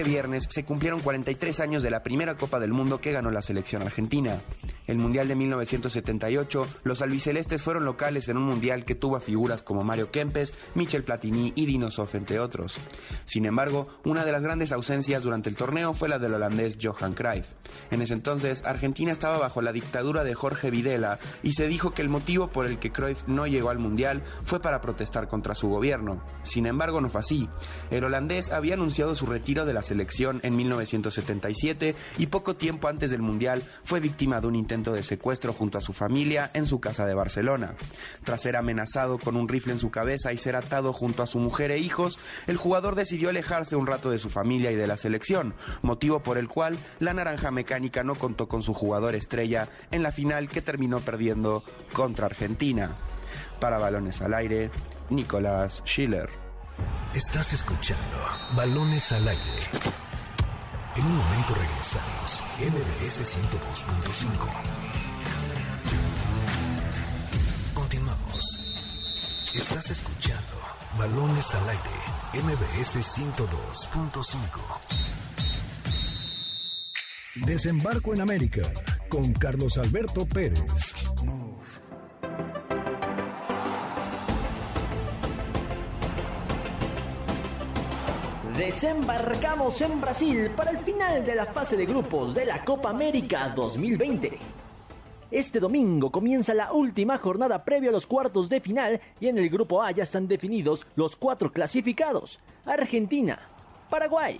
Speaker 7: Este viernes se cumplieron 43 años de la primera Copa del Mundo que ganó la selección argentina. El Mundial de 1978, los albicelestes fueron locales en un mundial que tuvo a figuras como Mario Kempes, Michel Platini y Dino Sof, entre otros. Sin embargo, una de las grandes ausencias durante el torneo fue la del holandés Johan Cruyff. En ese entonces, Argentina estaba bajo la dictadura de Jorge Videla y se dijo que el motivo por el que Cruyff no llegó al mundial fue para protestar contra su gobierno. Sin embargo, no fue así. El holandés había anunciado su retiro de la selección en 1977 y poco tiempo antes del Mundial fue víctima de un intento de secuestro junto a su familia en su casa de Barcelona. Tras ser amenazado con un rifle en su cabeza y ser atado junto a su mujer e hijos, el jugador decidió alejarse un rato de su familia y de la selección, motivo por el cual la naranja mecánica no contó con su jugador estrella en la final que terminó perdiendo contra Argentina. Para balones al aire, Nicolás Schiller.
Speaker 6: Estás escuchando Balones al aire. En un momento regresamos. MBS 102.5. Continuamos. Estás escuchando Balones al aire. MBS 102.5. Desembarco en América con Carlos Alberto Pérez.
Speaker 5: Desembarcamos en Brasil para el final de la fase de grupos de la Copa América 2020. Este domingo comienza la última jornada previa a los cuartos de final y en el grupo A ya están definidos los cuatro clasificados, Argentina, Paraguay,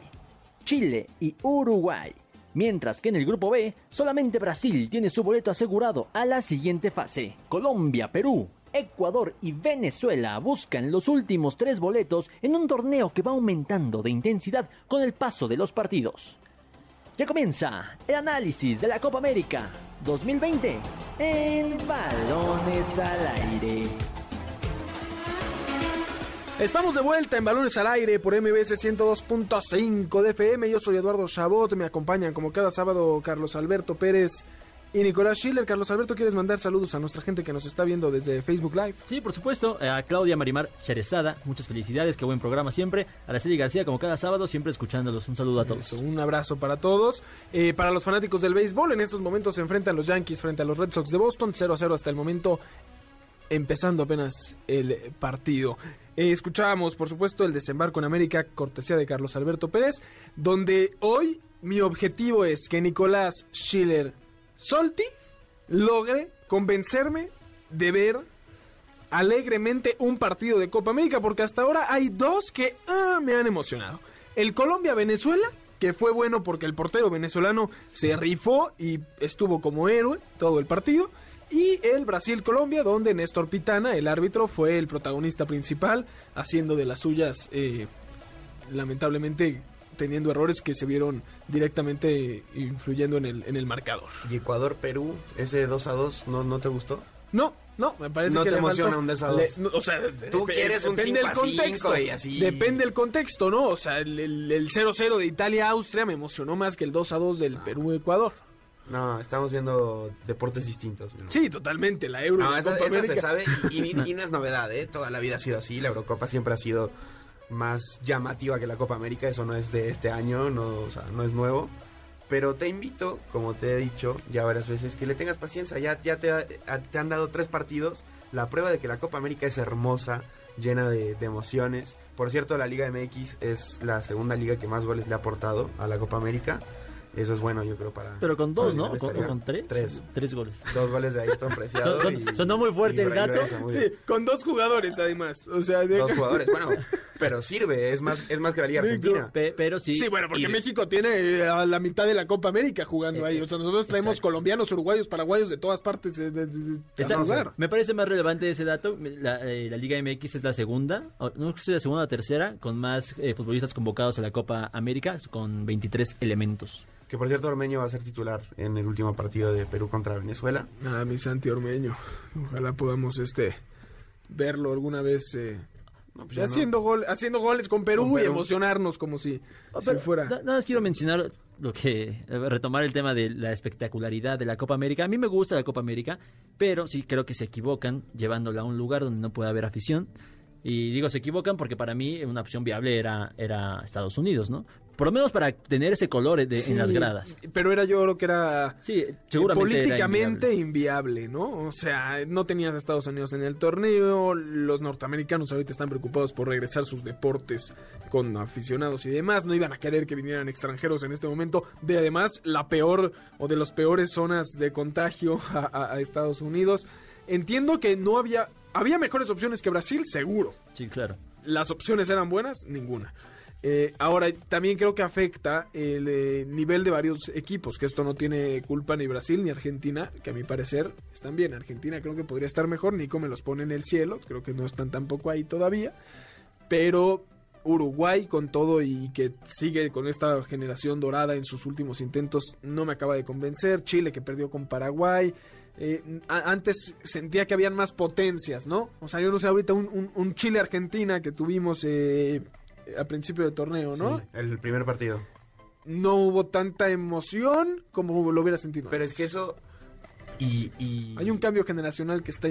Speaker 5: Chile y Uruguay. Mientras que en el grupo B solamente Brasil tiene su boleto asegurado a la siguiente fase. Colombia, Perú, Ecuador y Venezuela buscan los últimos tres boletos en un torneo que va aumentando de intensidad con el paso de los partidos. Ya comienza el análisis de la Copa América 2020 en Balones al Aire.
Speaker 1: Estamos de vuelta en Balones al Aire por MBS 102.5 de FM. Yo soy Eduardo Chabot. Me acompañan como cada sábado Carlos Alberto Pérez y Nicolás Schiller. Carlos Alberto, ¿quieres mandar saludos a nuestra gente que nos está viendo desde Facebook Live?
Speaker 2: Sí, por supuesto. eh, A Claudia Marimar Cherezada, muchas felicidades, qué buen programa siempre. Araceli García, como cada sábado, siempre escuchándolos. Un saludo a todos.
Speaker 1: Eso, un abrazo para todos. Eh, para los fanáticos del béisbol, en estos momentos se enfrentan los Yankees frente a los Red Sox de Boston. 0 a 0 hasta el momento, empezando apenas el partido. Eh, escuchábamos, por supuesto, el desembarco en América, cortesía de Carlos Alberto Pérez, donde hoy mi objetivo es que Nicolás Schiller Solti logre convencerme de ver alegremente un partido de Copa América, porque hasta ahora hay dos que ah, me han emocionado. El Colombia-Venezuela, que fue bueno porque el portero venezolano se rifó y estuvo como héroe todo el partido. Y el Brasil-Colombia, donde Néstor Pitana, el árbitro, fue el protagonista principal, haciendo de las suyas, eh, lamentablemente teniendo errores que se vieron directamente influyendo en el, en el marcador.
Speaker 3: Y Ecuador-Perú, ese 2 a 2, ¿no, ¿no te gustó?
Speaker 1: No, no, me parece
Speaker 3: No
Speaker 1: que
Speaker 3: te
Speaker 1: le
Speaker 3: emociona un 2 a
Speaker 1: le-
Speaker 3: 2.
Speaker 1: no, o sea,
Speaker 3: Tú quieres un
Speaker 1: depende
Speaker 3: 5
Speaker 1: del
Speaker 3: a 5
Speaker 1: contexto.
Speaker 3: y así.
Speaker 1: Depende del contexto, ¿no? O sea, el el- el 0-0 de Italia-Austria me emocionó más que el 2-2 del Perú-Ecuador.
Speaker 3: No, estamos viendo deportes distintos. ¿no?
Speaker 1: Sí, totalmente, la Euro.
Speaker 3: No,
Speaker 1: la
Speaker 3: eso,
Speaker 1: Copa
Speaker 3: eso se sabe y, y- y no es novedad, ¿eh? Toda la vida ha sido así. La Eurocopa siempre ha sido más llamativa que la Copa América. Eso no es de este año, no, o sea, no es nuevo. Pero te invito, como te he dicho ya varias veces, que le tengas paciencia. Ya, ya te, te han dado tres partidos. La prueba de que la Copa América es hermosa, llena de, de emociones. Por cierto, la Liga MX es la segunda liga que más goles le ha aportado a la Copa América. Eso es bueno, yo creo, para...
Speaker 2: Pero con dos, ¿no? ¿Con, con tres?
Speaker 3: Tres.
Speaker 2: Tres goles.
Speaker 3: Dos goles de Ayrton Preciado.
Speaker 2: Son- son-
Speaker 3: y-
Speaker 2: sonó muy fuerte
Speaker 3: y
Speaker 2: el dato.
Speaker 3: Bien.
Speaker 1: Sí, con dos jugadores además. O sea, de-
Speaker 3: Dos jugadores, bueno, pero sirve, es más, es más que la Liga Argentina.
Speaker 2: Pe- pero sí.
Speaker 1: Sí, bueno, porque
Speaker 3: Y
Speaker 1: México tiene eh, a la mitad de la Copa América jugando
Speaker 2: Eh,
Speaker 1: ahí. O sea, nosotros traemos
Speaker 3: exacto.
Speaker 1: colombianos, uruguayos, paraguayos de todas partes eh, de, de- de-
Speaker 2: Está-
Speaker 1: jugar.
Speaker 2: me parece más relevante ese dato. La, eh, la Liga MX es la segunda, o- no sé si la segunda o tercera, con más eh, futbolistas convocados a la Copa América, con 23 elementos.
Speaker 3: Que por cierto, Ormeño va a ser titular en el último partido de Perú contra Venezuela.
Speaker 1: Ah, mi Santi Ormeño. Ojalá podamos este verlo alguna vez eh,
Speaker 3: No, pues ya no.
Speaker 1: haciendo gol, haciendo goles con Perú,
Speaker 3: Con
Speaker 1: y emocionarnos como si, si
Speaker 2: pero
Speaker 1: fuera.
Speaker 2: na- Nada más quiero mencionar lo que. retomar el tema de la espectacularidad de la Copa América. A mí me gusta la Copa América, pero sí creo que se equivocan llevándola a un lugar donde no puede haber afición. Y digo, se equivocan porque para mí una opción viable era, era Estados Unidos, ¿no? Por lo menos para tener ese color de-
Speaker 1: Sí,
Speaker 2: en las gradas.
Speaker 1: Pero era yo creo que era
Speaker 2: Sí, seguramente era
Speaker 1: políticamente
Speaker 2: inviable.
Speaker 1: inviable. ¿no? O sea, no tenías a Estados Unidos en el torneo, los norteamericanos ahorita están preocupados por regresar sus deportes con aficionados y demás, no iban a querer que vinieran extranjeros en este momento, de además la peor o de las peores zonas de contagio a, a- a Estados Unidos. Entiendo que no había, había mejores opciones que Brasil, seguro.
Speaker 2: Sí, claro.
Speaker 1: Las opciones eran buenas, ninguna. Eh, ahora, también creo que afecta el eh, nivel de varios equipos, que esto no tiene culpa ni Brasil ni Argentina, que a mi parecer están bien. Argentina creo que podría estar mejor, Nico me los pone en el cielo, creo que no están tampoco ahí todavía, pero Uruguay con todo y que sigue con esta generación dorada en sus últimos intentos no me acaba de convencer. Chile que perdió con Paraguay. Eh, antes sentía que habían más potencias, ¿no? O sea, yo no sé, ahorita un, un- un Chile-Argentina que tuvimos eh, a principio de torneo, ¿no?
Speaker 3: Sí, el primer partido.
Speaker 1: No hubo tanta emoción como lo hubiera sentido.
Speaker 3: Pero es que eso... Y, y-
Speaker 1: Hay un cambio generacional que está...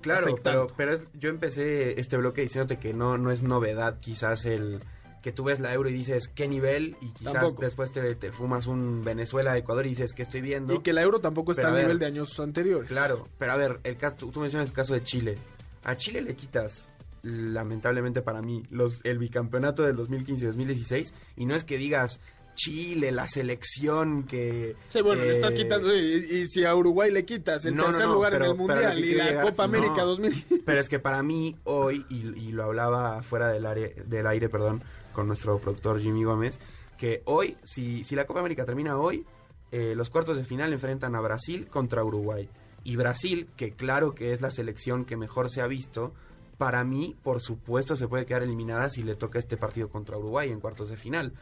Speaker 3: Claro,
Speaker 1: afectando.
Speaker 3: pero, pero es- yo empecé este bloque diciéndote que no, no es novedad quizás el que tú ves la euro y dices qué nivel y quizás
Speaker 1: Tampoco.
Speaker 3: después te, te fumas un Venezuela, Ecuador y dices qué estoy viendo.
Speaker 1: Y que la euro tampoco está al
Speaker 3: a
Speaker 1: nivel de años anteriores.
Speaker 3: Claro, pero a ver, el caso, tú mencionas el caso de Chile. A Chile le quitas, lamentablemente para mí, los, el bicampeonato del 2015-2016 y no es que digas Chile, la selección que...
Speaker 1: Sí, bueno, le estás
Speaker 3: eh,
Speaker 1: quitando. Y, y si a Uruguay le quitas el
Speaker 3: No,
Speaker 1: tercer
Speaker 3: no,
Speaker 1: lugar
Speaker 3: pero-
Speaker 1: en el Mundial y la
Speaker 3: llegar-
Speaker 1: Copa América
Speaker 3: no.
Speaker 1: 2000.
Speaker 3: Pero es que para mí hoy, y, y lo hablaba fuera del aire, del aire perdón, con nuestro productor Jimmy Gómez, que hoy, si, si la Copa América termina hoy, eh, los cuartos de final enfrentan a Brasil contra Uruguay. Y Brasil, que claro que es la selección que mejor se ha visto, para mí, por supuesto, se puede quedar eliminada si le toca este partido contra Uruguay en cuartos de final.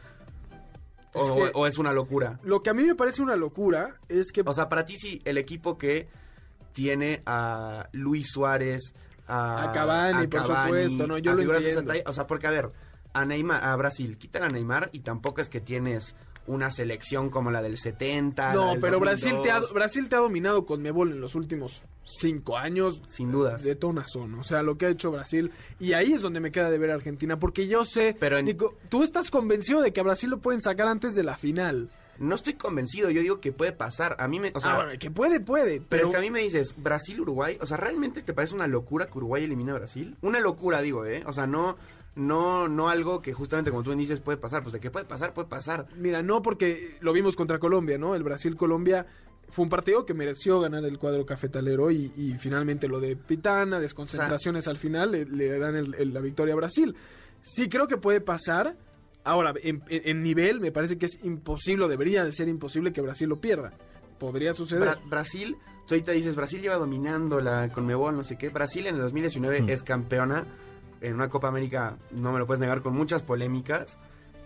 Speaker 3: O
Speaker 1: Es que-
Speaker 3: o es una locura.
Speaker 1: Lo que a mí me parece una locura es que
Speaker 3: O sea, para ti sí, el equipo que tiene a Luis Suárez, a,
Speaker 1: A Cavani, por supuesto, no, yo
Speaker 3: a
Speaker 1: lo entiendo.
Speaker 3: o sea, porque a ver, a Neymar, a Brasil, quitan a Neymar y tampoco es que tienes una selección como la del 70. la
Speaker 1: No,
Speaker 3: del
Speaker 1: pero Brasil te, ha,
Speaker 3: 2002,
Speaker 1: Brasil te ha dominado con Mebol en los últimos cinco años.
Speaker 3: Sin dudas.
Speaker 1: De zona. O sea, lo que ha hecho Brasil. Y ahí es donde me queda de ver a Argentina. Porque yo sé.
Speaker 3: Pero en-
Speaker 1: Nico, tú estás convencido de que a Brasil lo pueden sacar antes de la final.
Speaker 3: No estoy convencido, yo digo que puede pasar. A mí me, o sea,
Speaker 1: ah, bueno, que puede, puede.
Speaker 3: Pero,
Speaker 1: Pero,
Speaker 3: es que a mí me dices, Brasil-Uruguay, o sea, ¿realmente te parece una locura que Uruguay elimine a Brasil? Una locura, digo, ¿eh? O sea, no, no, no algo que justamente como tú dices puede pasar, pues de que puede pasar, puede pasar.
Speaker 1: Mira, no porque lo vimos contra Colombia, ¿no? El Brasil-Colombia fue un partido que mereció ganar el cuadro cafetalero y, y finalmente lo de Pitana, desconcentraciones al final, le, le dan el- el- la victoria a Brasil. Sí creo que puede pasar. Ahora, en, nivel me parece que es imposible, o debería de ser imposible que Brasil lo pierda. Podría suceder.
Speaker 3: Bra- Brasil, tú ahorita dices, Brasil lleva dominando la Conmebol, no sé qué. Brasil en el 2019
Speaker 2: Mm.
Speaker 3: es campeona en una Copa América, no me lo puedes negar, con muchas polémicas.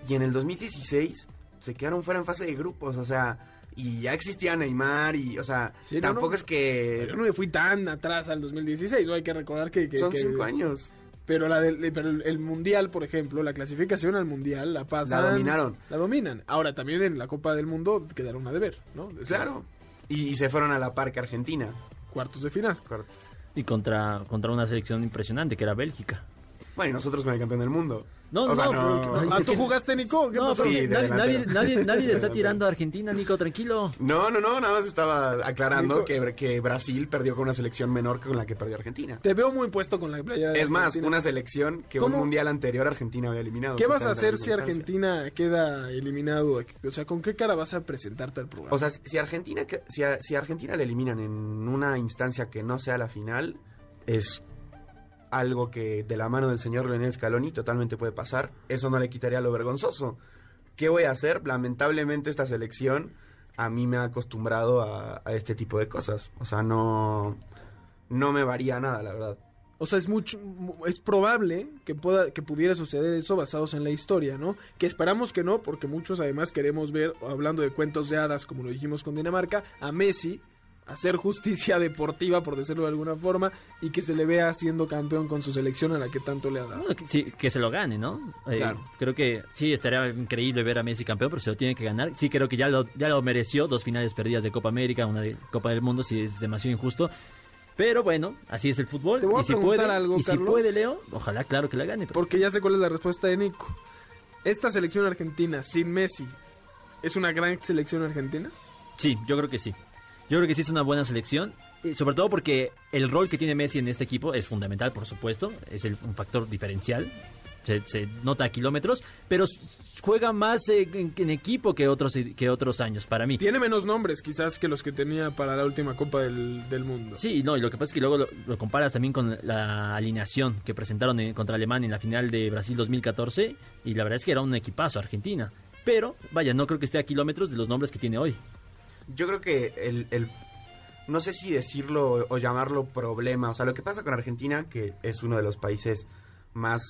Speaker 3: Y en el 2016 se quedaron fuera en fase de grupos, o sea, y ya existía Neymar y, o sea,
Speaker 1: Sí,
Speaker 3: tampoco
Speaker 1: no.
Speaker 3: es que...
Speaker 1: Yo no me fui tan atrás al 2016, ¿no? hay que recordar que... que-
Speaker 3: Son
Speaker 1: que-
Speaker 3: cinco años.
Speaker 1: Pero, la del- pero el, Mundial, por ejemplo, la clasificación al Mundial la pasan...
Speaker 3: La dominaron.
Speaker 1: La dominan. Ahora, también en la Copa del Mundo quedaron a deber, ¿no? O sea,
Speaker 3: Claro. Y, y se fueron a la par que Argentina.
Speaker 1: Cuartos de final.
Speaker 3: Correcto.
Speaker 2: Y contra, contra una selección impresionante que era Bélgica.
Speaker 3: Bueno, y nosotros con el campeón del mundo.
Speaker 2: No,
Speaker 3: O sea,
Speaker 2: no,
Speaker 3: no.
Speaker 1: Ah, ¿tú jugaste, Nico? ¿Qué
Speaker 2: No,
Speaker 1: pasó?
Speaker 3: Sí, de
Speaker 2: nadie, nadie, nadie, nadie le está tirando a Argentina, Nico, tranquilo.
Speaker 3: No, no, no, nada más estaba aclarando que, que Brasil perdió con una selección menor que con la que perdió Argentina.
Speaker 1: Te veo muy puesto con la playa de
Speaker 3: Es más,
Speaker 1: Argentina.
Speaker 3: una selección que
Speaker 1: ¿Cómo?
Speaker 3: un mundial anterior Argentina había eliminado.
Speaker 1: ¿Qué vas a hacer si
Speaker 3: instancia.
Speaker 1: Argentina queda eliminado? O sea, ¿con qué cara vas a presentarte al programa?
Speaker 3: O sea, si Argentina, si a, si a Argentina le eliminan en una instancia que no sea la final, es algo que de la mano del señor Leonel Scaloni totalmente puede pasar. Eso no le quitaría lo vergonzoso. ¿Qué voy a hacer? Lamentablemente esta selección a mí me ha acostumbrado a, a este tipo de cosas. O sea, no, no me varía nada, la verdad.
Speaker 1: O sea, es mucho, es probable que pueda, que pudiera suceder eso basados en la historia, ¿no? Que esperamos que no, porque muchos además queremos ver, hablando de cuentos de hadas, como lo dijimos con Dinamarca, a Messi hacer justicia deportiva, por decirlo de alguna forma, y que se le vea siendo campeón con su selección a la que tanto le ha dado.
Speaker 2: Bueno, que, sí, que se lo gane, ¿no? Eh,
Speaker 1: Claro.
Speaker 2: Creo que sí, estaría increíble ver a Messi campeón, pero se lo tiene que ganar. Sí, creo que ya lo, ya lo mereció. Dos finales perdidas de Copa América, una de Copa del Mundo, sí es demasiado injusto. Pero bueno, así es el fútbol.
Speaker 1: Te voy a
Speaker 2: y si puede,
Speaker 1: algo,
Speaker 2: y si
Speaker 1: Carlos.
Speaker 2: puede, Leo, ojalá, claro que la gane. pero-
Speaker 1: Porque ya sé cuál es la respuesta de Nico. Esta selección argentina sin Messi es una gran selección argentina.
Speaker 2: Sí, yo creo que sí. Yo creo que sí es una buena selección. y sobre todo porque el rol que tiene Messi en este equipo es fundamental, por supuesto. Es el- un factor diferencial. se, se nota a kilómetros, pero juega más eh, en, en equipo que otros, que otros años, para mí.
Speaker 1: Tiene menos nombres quizás que los que tenía para la última Copa del, del Mundo.
Speaker 2: Sí, no, y lo que pasa es que luego lo, lo comparas también con la alineación que presentaron en- contra Alemania en la final de Brasil 2014, y la verdad es que era un equipazo Argentina. Pero, vaya, no creo que esté a kilómetros de los nombres que tiene hoy.
Speaker 3: Yo creo que el, el- no sé si decirlo o llamarlo problema, o sea, lo que pasa con Argentina, que es uno de los países más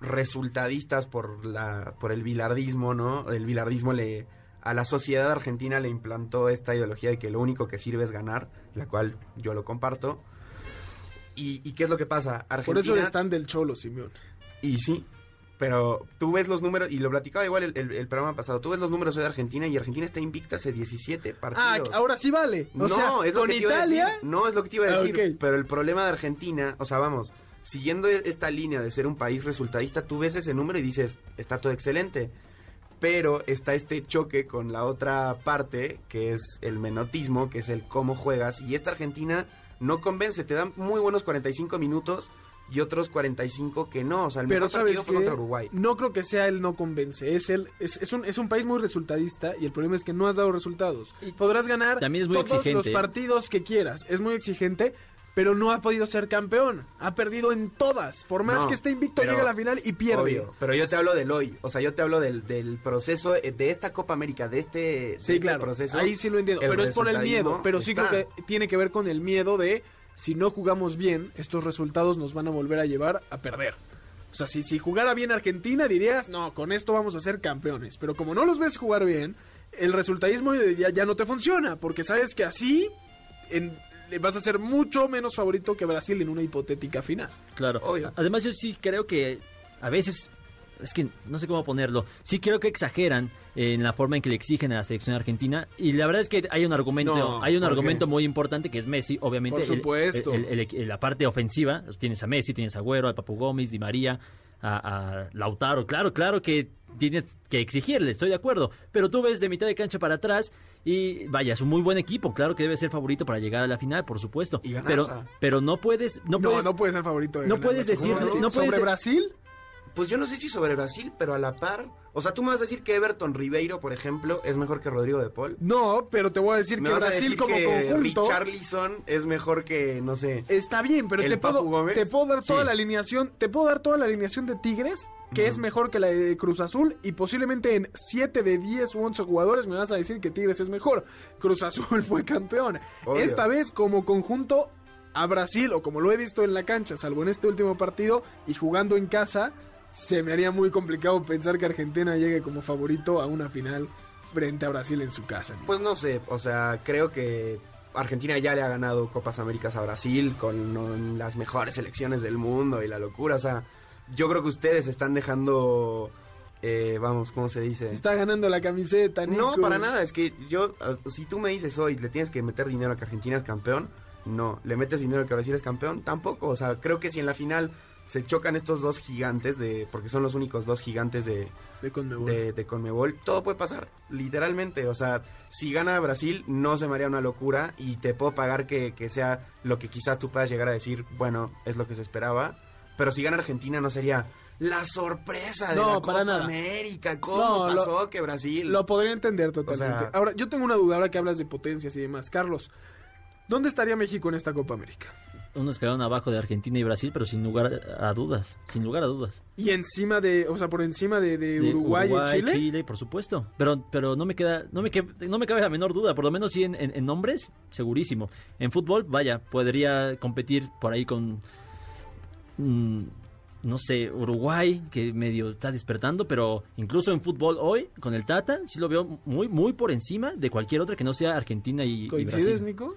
Speaker 3: resultadistas por la por el bilardismo, ¿no? El bilardismo le a la sociedad argentina le implantó esta ideología de que lo único que sirve es ganar, la cual yo lo comparto. ¿Y, y qué es lo que pasa? Argentina
Speaker 1: Por eso eres tan del Cholo, Simeón.
Speaker 3: y sí, pero tú ves los números, y lo platicaba igual el, el- el programa pasado, tú ves los números de Argentina y Argentina está invicta hace 17
Speaker 1: Ah,
Speaker 3: partidos.
Speaker 1: ahora sí vale. O
Speaker 3: no,
Speaker 1: sea,
Speaker 3: es lo
Speaker 1: con
Speaker 3: que te iba a
Speaker 1: Italia...
Speaker 3: decir. No, es lo que te iba a
Speaker 1: Ah,
Speaker 3: decir.
Speaker 1: ok.
Speaker 3: Pero el problema de Argentina, o sea, vamos, siguiendo e- esta línea de ser un país resultadista, tú ves ese número y dices, está todo excelente. Pero está este choque con la otra parte, que es el menotismo, que es el cómo juegas. Y esta Argentina no convence, te dan muy buenos 45 minutos y otros 45 que no. O sea, el
Speaker 1: Pero
Speaker 3: mejor
Speaker 1: sabes
Speaker 3: partido fue contra Uruguay.
Speaker 1: no creo que sea el no convence, es el es, es un es un país muy resultadista y el problema es que no has dado resultados. Podrás ganar
Speaker 2: También es muy
Speaker 1: todos
Speaker 2: exigente.
Speaker 1: los partidos que quieras, es muy exigente, pero no ha podido ser campeón, ha perdido en todas, por más
Speaker 3: No,
Speaker 1: que esté invicto
Speaker 3: pero-
Speaker 1: llega a la final y pierde.
Speaker 3: Obvio, pero yo te hablo del hoy, o sea, yo te hablo del, del proceso eh, de esta Copa América, de este, de
Speaker 1: Sí,
Speaker 3: este
Speaker 1: claro,
Speaker 3: proceso.
Speaker 1: ahí sí lo entiendo, pero es por el miedo, pero sí
Speaker 3: está.
Speaker 1: creo que tiene que ver con el miedo de si no jugamos bien, estos resultados nos van a volver a llevar a perder. O sea, si, si jugara bien Argentina dirías, no, con esto vamos a ser campeones, pero como no los ves jugar bien, el resultadismo ya, ya no te funciona, porque sabes que así en- vas a ser mucho menos favorito que Brasil en una hipotética final.
Speaker 2: Claro.
Speaker 3: Obvio.
Speaker 2: Además, yo sí creo que a veces, es que no sé cómo ponerlo, sí creo que exageran en la forma en que le exigen a la selección argentina. Y la verdad es que hay un argumento,
Speaker 3: No,
Speaker 2: hay un
Speaker 3: ¿por
Speaker 2: argumento
Speaker 3: qué?
Speaker 2: muy importante que es Messi, obviamente.
Speaker 1: Por
Speaker 2: el-
Speaker 1: supuesto.
Speaker 2: el- el- el- la parte ofensiva, tienes a Messi, tienes a Agüero, a Papu Gómez, Di María, a, a Lautaro. Claro, claro que tienes que exigirle, estoy de acuerdo. Pero tú ves de mitad de cancha para atrás y vaya, es un muy buen equipo. Claro que debe ser favorito para llegar a la final, por supuesto.
Speaker 3: Y ganarla.
Speaker 2: pero, pero no puedes, no
Speaker 1: No,
Speaker 2: puedes,
Speaker 1: no puede ser favorito. de
Speaker 2: no puedes decir-
Speaker 1: ¿Cómo
Speaker 2: no puedes
Speaker 1: ¿Sobre
Speaker 2: de-
Speaker 1: Brasil?
Speaker 3: Pues yo no sé si sobre Brasil, pero a la par. O sea, tú me vas a decir que Everton Ribeiro, por ejemplo, es mejor que Rodrigo de Paul.
Speaker 1: No, pero te voy a decir
Speaker 3: Me
Speaker 1: que
Speaker 3: vas a
Speaker 1: Brasil
Speaker 3: decir
Speaker 1: como
Speaker 3: que
Speaker 1: conjunto...
Speaker 3: Richarlison es mejor que, no sé.
Speaker 1: Está bien, pero
Speaker 3: ¿El
Speaker 1: te puedo, te puedo dar toda
Speaker 2: Sí.
Speaker 1: la alineación, te puedo dar toda la alineación de Tigres, que es mejor que la de Cruz Azul, y posiblemente en 7 de 10 u 11 jugadores me vas a decir que Tigres es mejor. Cruz Azul fue campeón.
Speaker 3: Obvio.
Speaker 1: Esta vez como conjunto a Brasil, o como lo he visto en la cancha, salvo en este último partido, y jugando en casa, se me haría muy complicado pensar que Argentina llegue como favorito a una final frente a Brasil en su casa.
Speaker 3: Pues no sé, o sea, creo que Argentina ya le ha ganado Copas Américas a Brasil con no, las mejores selecciones del mundo y la locura. O sea, yo creo que ustedes están dejando, eh, vamos, ¿cómo se dice?
Speaker 1: Está ganando la camiseta,
Speaker 3: No,
Speaker 1: Nico.
Speaker 3: para nada. Es que yo, eh, si tú me dices hoy, le tienes que meter dinero a que Argentina es campeón, no. ¿Le metes dinero a que Brasil es campeón? Tampoco. O sea, creo que si en la final se chocan estos dos gigantes, de porque son los únicos dos gigantes de,
Speaker 1: De Conmebol.
Speaker 3: de, de Conmebol, todo puede pasar, literalmente. O sea, si gana Brasil, no se me haría una locura y te puedo pagar que, que sea lo que quizás tú puedas llegar a decir, bueno, es lo que se esperaba. Pero si gana Argentina, no sería la sorpresa de
Speaker 1: No,
Speaker 3: la
Speaker 1: para
Speaker 3: Copa
Speaker 1: nada.
Speaker 3: América. ¿Cómo
Speaker 1: No, lo-
Speaker 3: pasó que Brasil?
Speaker 1: Lo podría entender totalmente.
Speaker 3: O sea-
Speaker 1: ahora, yo tengo una duda ahora que hablas de potencias y demás. Carlos, ¿dónde estaría México en esta Copa América?
Speaker 2: Unos quedaron abajo de Argentina y Brasil, pero sin lugar a dudas, sin lugar a dudas.
Speaker 1: Y encima de, o sea, por encima de, de
Speaker 2: De
Speaker 1: Uruguay, y Chile.
Speaker 2: por supuesto. Pero, pero no me queda, no me, que- no me cabe la menor duda. Por lo menos sí en, en- en nombres, segurísimo. En fútbol, vaya, podría competir por ahí con, mm, no sé, Uruguay, que medio está despertando, pero incluso en fútbol hoy, con el Tata, sí lo veo muy, muy por encima de cualquier otra que no sea Argentina y, y
Speaker 1: ¿Coincides,
Speaker 2: Brasil.
Speaker 1: Nico?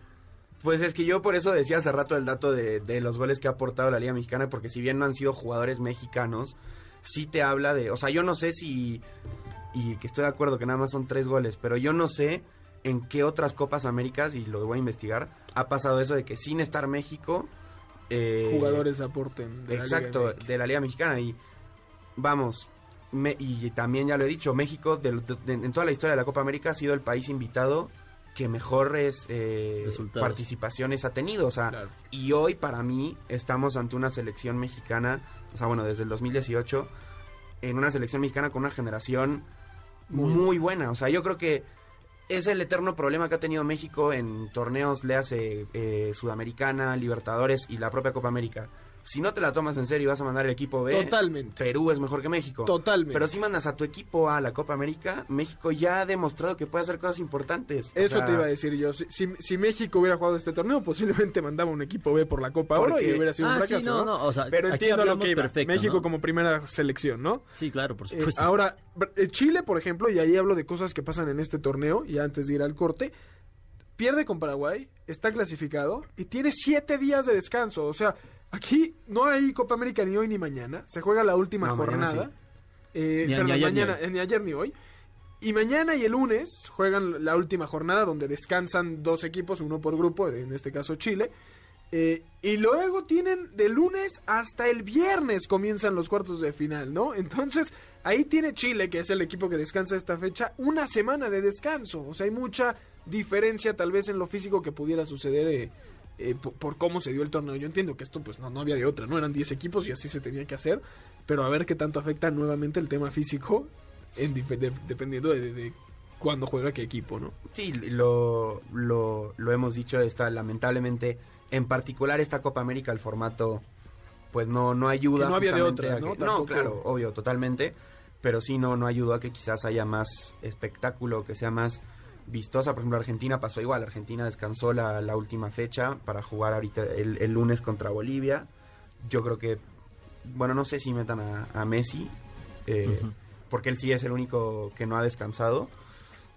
Speaker 3: Pues es que yo por eso decía hace rato el dato de, de los goles que ha aportado la Liga Mexicana, porque si bien no han sido jugadores mexicanos, sí te habla de, o sea, yo no sé si, y que estoy de acuerdo que nada más son tres goles, pero yo no sé en qué otras Copas Américas, y lo voy a investigar, ha pasado eso de que sin estar México... eh,
Speaker 1: Jugadores aporten. de la
Speaker 3: Exacto,
Speaker 1: Liga MX.
Speaker 3: de la Liga Mexicana. Y vamos, me- y también ya lo he dicho, México de- de- en toda la historia de la Copa América ha sido el país invitado que mejores eh, participaciones ha tenido. O sea,
Speaker 1: Claro.
Speaker 3: y hoy para mí estamos ante una selección mexicana o sea, bueno, desde el 2018, en una selección mexicana con una generación muy, buena. O sea, yo creo que es el eterno problema que ha tenido México en torneos, léase eh, Sudamericana, Libertadores y la propia Copa América si no te la tomas en serio y vas a mandar el equipo B,
Speaker 1: Totalmente.
Speaker 3: Perú es mejor que México.
Speaker 1: Totalmente.
Speaker 3: Pero si mandas a tu equipo a la Copa América, México ya ha demostrado que puede hacer cosas importantes.
Speaker 1: Eso te iba a decir yo. Si, si, México hubiera jugado este torneo, posiblemente mandaba un equipo B por la Copa Oro y hubiera sido un ah, fracaso. no, Pero entiendo lo que iba. México como primera selección, ¿no?
Speaker 2: Sí, claro, por
Speaker 1: eh,
Speaker 2: supuesto.
Speaker 1: ahora, eh, Chile, por ejemplo, y ahí hablo de cosas que pasan en este torneo, y antes de ir al corte, pierde con Paraguay, está clasificado y tiene siete días de descanso. O sea, Aquí no hay Copa América ni hoy ni mañana. Se juega la última jornada. Eh, ni, perdón, mañana, ni, ayer ni hoy. Y mañana y el lunes juegan la última jornada donde descansan dos equipos, uno por grupo, en este caso Chile. Eh, y luego tienen de lunes hasta el viernes comienzan los cuartos de final, ¿no? Entonces ahí tiene Chile, que es el equipo que descansa esta fecha, una semana de descanso. O sea, hay mucha diferencia tal vez en lo físico que pudiera suceder eh, eh, por, cómo se dio el torneo. Yo entiendo que esto pues no, no había de otra, ¿no? Eran 10 equipos y así se tenía que hacer, pero a ver qué tanto afecta nuevamente el tema físico en, dependiendo de, de, cuándo juega qué equipo, ¿no?
Speaker 3: Sí, lo, lo, lo hemos dicho, está lamentablemente, en particular esta Copa América, el formato pues no, no ayuda.
Speaker 1: no había de otra, ¿no?
Speaker 3: no, claro, obvio, totalmente, pero sí no, no ayuda a que quizás haya más espectáculo, que sea más vistosa. Por ejemplo, Argentina pasó igual. Argentina descansó la, la última fecha para jugar ahorita el, lunes contra Bolivia. Yo creo que, bueno, no sé si metan a, Messi, eh, porque él sí es el único que no ha descansado.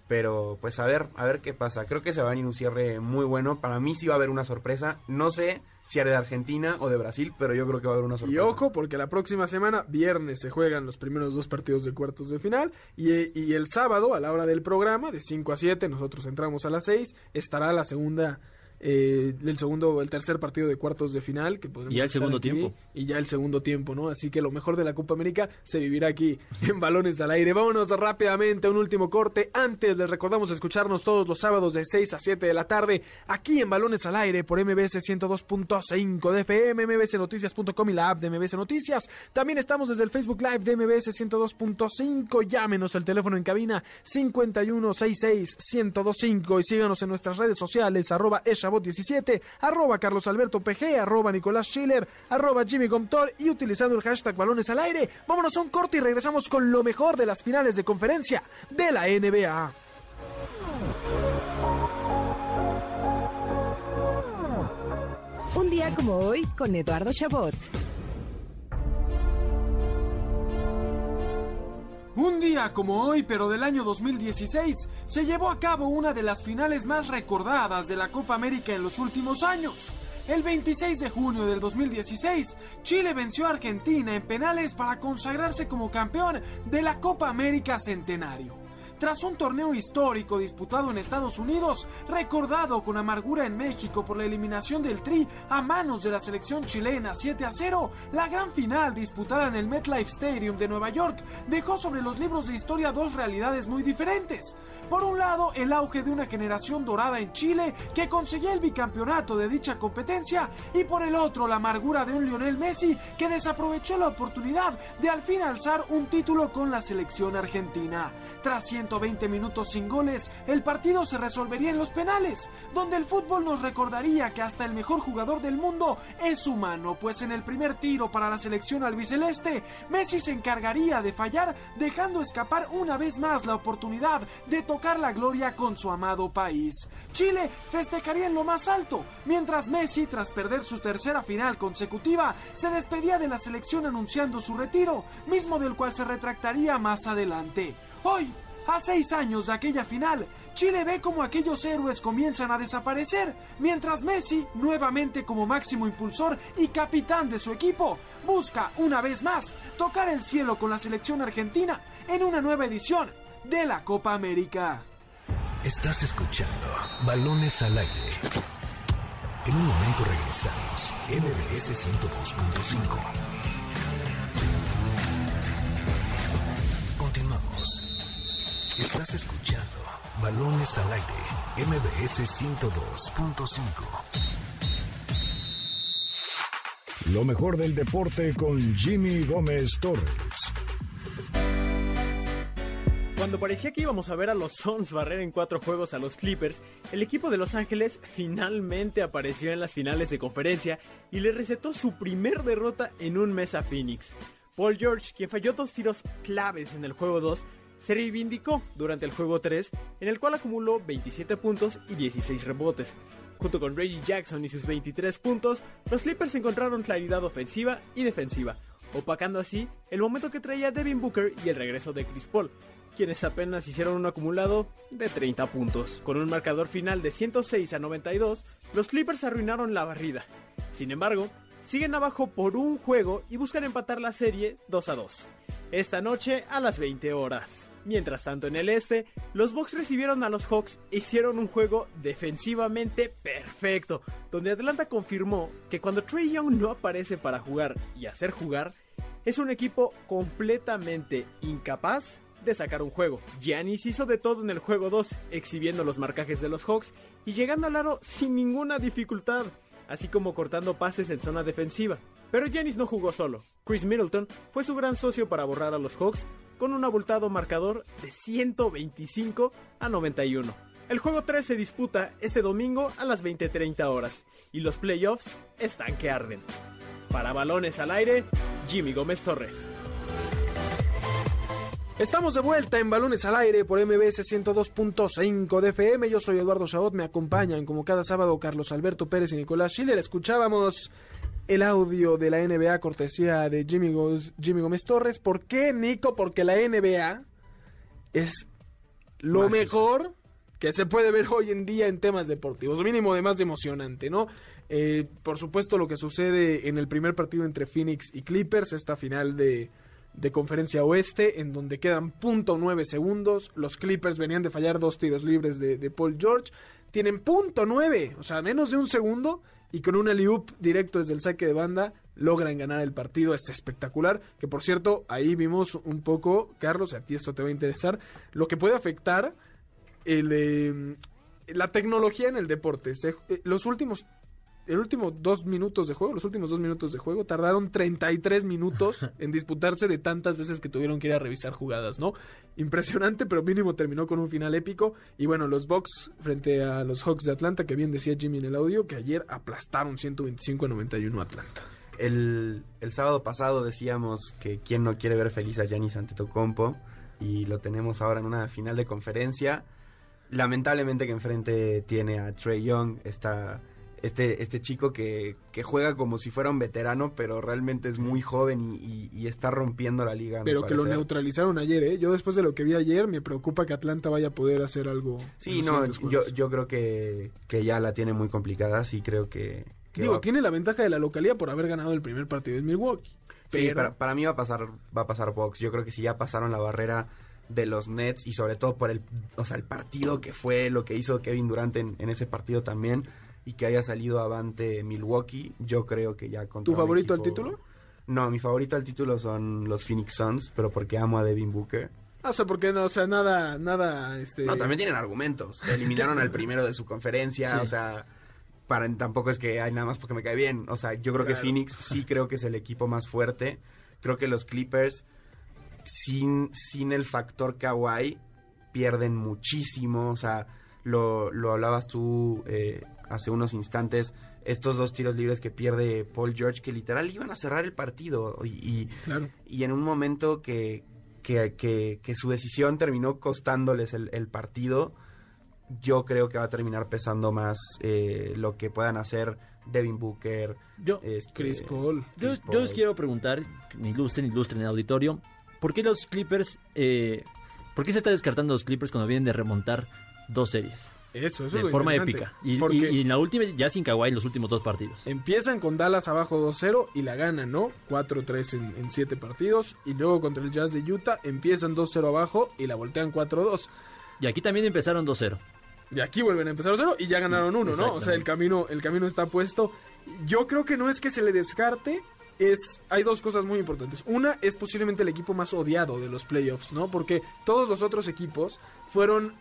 Speaker 3: Pero pues a ver, a ver qué pasa. Creo que se va a venir un cierre muy bueno. Para mí sí va a haber una sorpresa. No sé si era de Argentina o de Brasil, pero yo creo que va a haber una sorpresa.
Speaker 1: Y ojo, porque la próxima semana, viernes, se juegan los primeros dos partidos de cuartos de final. Y, y el sábado, a la hora del programa, de 5 a 7, nosotros entramos a las 6, estará la segunda eh, el segundo, el tercer partido de cuartos de final. Que
Speaker 2: y ya el segundo tiempo.
Speaker 1: Y ya el segundo tiempo, ¿no? Así que lo mejor de la Copa América se vivirá aquí en Balones al Aire. Vámonos rápidamente a un último corte. Antes les recordamos escucharnos todos los sábados de 6 a 7 de la tarde aquí en Balones al Aire por MBS 102.5 de FM, mbsnoticias.com y la app de MBS Noticias. También estamos desde el Facebook Live de MBS 102.5. Llámenos al teléfono en cabina 5166 1025 y síganos en nuestras redes sociales arroba 17 arroba Carlos Alberto PG, arroba Nicolás Schiller, arroba Jimmy Comtor y utilizando el hashtag balones al aire. Vámonos a un corte y regresamos con lo mejor de las finales de conferencia de la NBA.
Speaker 4: Un día como hoy con Eduardo Chabot.
Speaker 1: Un día como hoy, pero del año 2016, se llevó a cabo una de las finales más recordadas de la Copa América en los últimos años. El 26 de junio del 2016, Chile venció a Argentina en penales para consagrarse como campeón de la Copa América Centenario tras un torneo histórico disputado en Estados Unidos, recordado con amargura en México por la eliminación del Tri a manos de la selección chilena 7 a 0, la gran final disputada en el MetLife Stadium de Nueva York dejó sobre los libros de historia dos realidades muy diferentes. Por un lado, el auge de una generación dorada en Chile que conseguía el bicampeonato de dicha competencia y por el otro la amargura de un Lionel Messi que desaprovechó la oportunidad de al fin alzar un título con la selección argentina. Tras 120 minutos sin goles, el partido se resolvería en los penales, donde el fútbol nos recordaría que hasta el mejor jugador del mundo es humano, pues en el primer tiro para la selección albiceleste, Messi se encargaría de fallar, dejando escapar una vez más la oportunidad de tocar la gloria con su amado país. Chile festejaría en lo más alto, mientras Messi, tras perder su tercera final consecutiva, se despedía de la selección anunciando su retiro, mismo del cual se retractaría más adelante. Hoy, a seis años de aquella final, Chile ve como aquellos héroes comienzan a desaparecer, mientras Messi, nuevamente como máximo impulsor y capitán de su equipo, busca una vez más tocar el cielo con la selección argentina en una nueva edición de la Copa América.
Speaker 6: Estás escuchando Balones al aire. En un momento regresamos, MBS 102.5. Estás escuchando Balones al aire, MBS 102.5. Lo mejor del deporte con Jimmy Gómez Torres.
Speaker 8: Cuando parecía que íbamos a ver a los Suns barrer en cuatro juegos a los Clippers, el equipo de Los Ángeles finalmente apareció en las finales de conferencia y le recetó su primer derrota en un mes a Phoenix. Paul George, quien falló dos tiros claves en el juego 2, se reivindicó durante el juego 3, en el cual acumuló 27 puntos y 16 rebotes. Junto con Reggie Jackson y sus 23 puntos, los Clippers encontraron claridad ofensiva y defensiva, opacando así el momento que traía Devin Booker y el regreso de Chris Paul quienes apenas hicieron un acumulado de 30 puntos. Con un marcador final de 106 a 92, los Clippers arruinaron la barrida. Sin embargo, siguen abajo por un juego y buscan empatar la serie 2 a 2. Esta noche a las 20 horas. Mientras tanto en el este, los Bucks recibieron a los Hawks e hicieron un juego defensivamente perfecto, donde Atlanta confirmó que cuando Trey Young no aparece para jugar y hacer jugar, es un equipo completamente incapaz de sacar un juego. Giannis hizo de todo en el juego 2, exhibiendo los marcajes de los Hawks y llegando al aro sin ninguna dificultad, así como cortando pases en zona defensiva. Pero Giannis no jugó solo. Chris Middleton fue su gran socio para borrar a los Hawks con un abultado marcador de 125 a 91. El juego 3 se disputa este domingo a las 20:30 horas y los playoffs están que arden. Para balones al aire, Jimmy Gómez Torres.
Speaker 1: Estamos de vuelta en Balones al Aire por MBS 102.5 de FM. Yo soy Eduardo Saot, me acompañan como cada sábado Carlos Alberto Pérez y Nicolás Schiller. Escuchábamos el audio de la NBA cortesía de Jimmy, Gómez, Jimmy Gómez Torres. ¿Por qué, Nico? Porque la NBA es lo
Speaker 3: Mágico.
Speaker 1: mejor que se puede ver hoy en día en temas deportivos, mínimo de más emocionante, ¿no? Eh, por supuesto lo que sucede en el primer partido entre Phoenix y Clippers, esta final de, de conferencia oeste, en donde quedan punto nueve segundos, los Clippers venían de fallar dos tiros libres de, de Paul George, tienen punto nueve, o sea, menos de un segundo, y con un alley-oop directo desde el saque de banda, logran ganar el partido, es espectacular, que por cierto, ahí vimos un poco, Carlos, a ti esto te va a interesar, lo que puede afectar el, eh, la tecnología en el deporte. Eh, los últimos el último dos minutos de juego, los últimos dos minutos de juego, tardaron 33 minutos en disputarse de tantas veces que tuvieron que ir a revisar jugadas, ¿no? Impresionante, pero mínimo terminó con un final épico. Y bueno, los Bucks frente a los Hawks de Atlanta, que bien decía Jimmy en el audio, que ayer aplastaron 125 a 91 a Atlanta.
Speaker 3: El, el sábado pasado decíamos que quién no quiere ver feliz a Giannis Antetokounmpo y lo tenemos ahora en una final de conferencia. Lamentablemente que enfrente tiene a Trey Young, esta, este, este chico que, que juega como si fuera un veterano, pero realmente es muy joven y, y- y está rompiendo la liga.
Speaker 1: Pero que lo neutralizaron ayer, ¿eh? Yo después de lo que vi ayer, me preocupa que Atlanta vaya a poder hacer algo.
Speaker 3: Sí, no, yo, yo creo que, que ya la tiene muy complicada, sí creo que... que
Speaker 1: Digo,
Speaker 3: va-
Speaker 1: tiene la ventaja de la localidad por haber ganado el primer partido en Milwaukee.
Speaker 3: Sí,
Speaker 1: Pero-
Speaker 3: para, para mí va a pasar va a pasar Bucks. Yo creo que si ya pasaron la barrera de los Nets y sobre todo por el o sea, el partido que fue lo que hizo Kevin Durant en, en ese partido también y que haya salido avante Milwaukee, yo creo que ya contra
Speaker 1: ¿Tu favorito al título?
Speaker 3: No, mi favorito al título son los Phoenix Suns, pero porque amo a Devin Booker.
Speaker 1: Ah, o sea, porque no, o sea, nada, nada, este...
Speaker 3: No, también tienen argumentos. Eliminaron al primero de su conferencia,
Speaker 1: Sí.
Speaker 3: o sea, para, tampoco es que hay nada más porque me cae bien. O sea, yo creo que. Phoenix sí creo que es el equipo más fuerte. Creo que los Clippers, sin, sin el factor Kawhi, pierden muchísimo. O sea, lo, lo hablabas tú eh, hace unos instantes. Estos dos tiros libres que pierde Paul George, que literal iban a cerrar el partido. Y, y-
Speaker 1: Claro.
Speaker 3: y en un momento que, que, que- que su decisión terminó costándoles el, el partido, yo creo que va a terminar pesando más eh, lo que puedan hacer Devin Booker,
Speaker 2: Yo,
Speaker 3: este,
Speaker 1: Chris Paul.
Speaker 2: yo,
Speaker 3: Chris
Speaker 2: yo les
Speaker 3: Paul.
Speaker 2: quiero preguntar, ilustren, ilustren en el auditorio, ¿por qué los Clippers, eh, por qué se está descartando los Clippers cuando vienen de remontar dos series?
Speaker 1: Eso, eso es
Speaker 2: de forma épica. Y, y- y en la última, ya sin Kawhi, los últimos dos partidos.
Speaker 1: empiezan con Dallas abajo 2-0 y la ganan, ¿no? 4-3 en, en 7 partidos. Y luego contra el Jazz de Utah empiezan 2-0 abajo y la voltean 4-2.
Speaker 2: Y aquí también empezaron 2-0.
Speaker 1: Y aquí vuelven a empezar 0 y ya ganaron uno, ¿no? O sea, el camino, el camino está puesto. Yo creo que no es que se le descarte, es hay dos cosas muy importantes. Una es posiblemente el equipo más odiado de los playoffs, ¿no? Porque todos los otros equipos fueron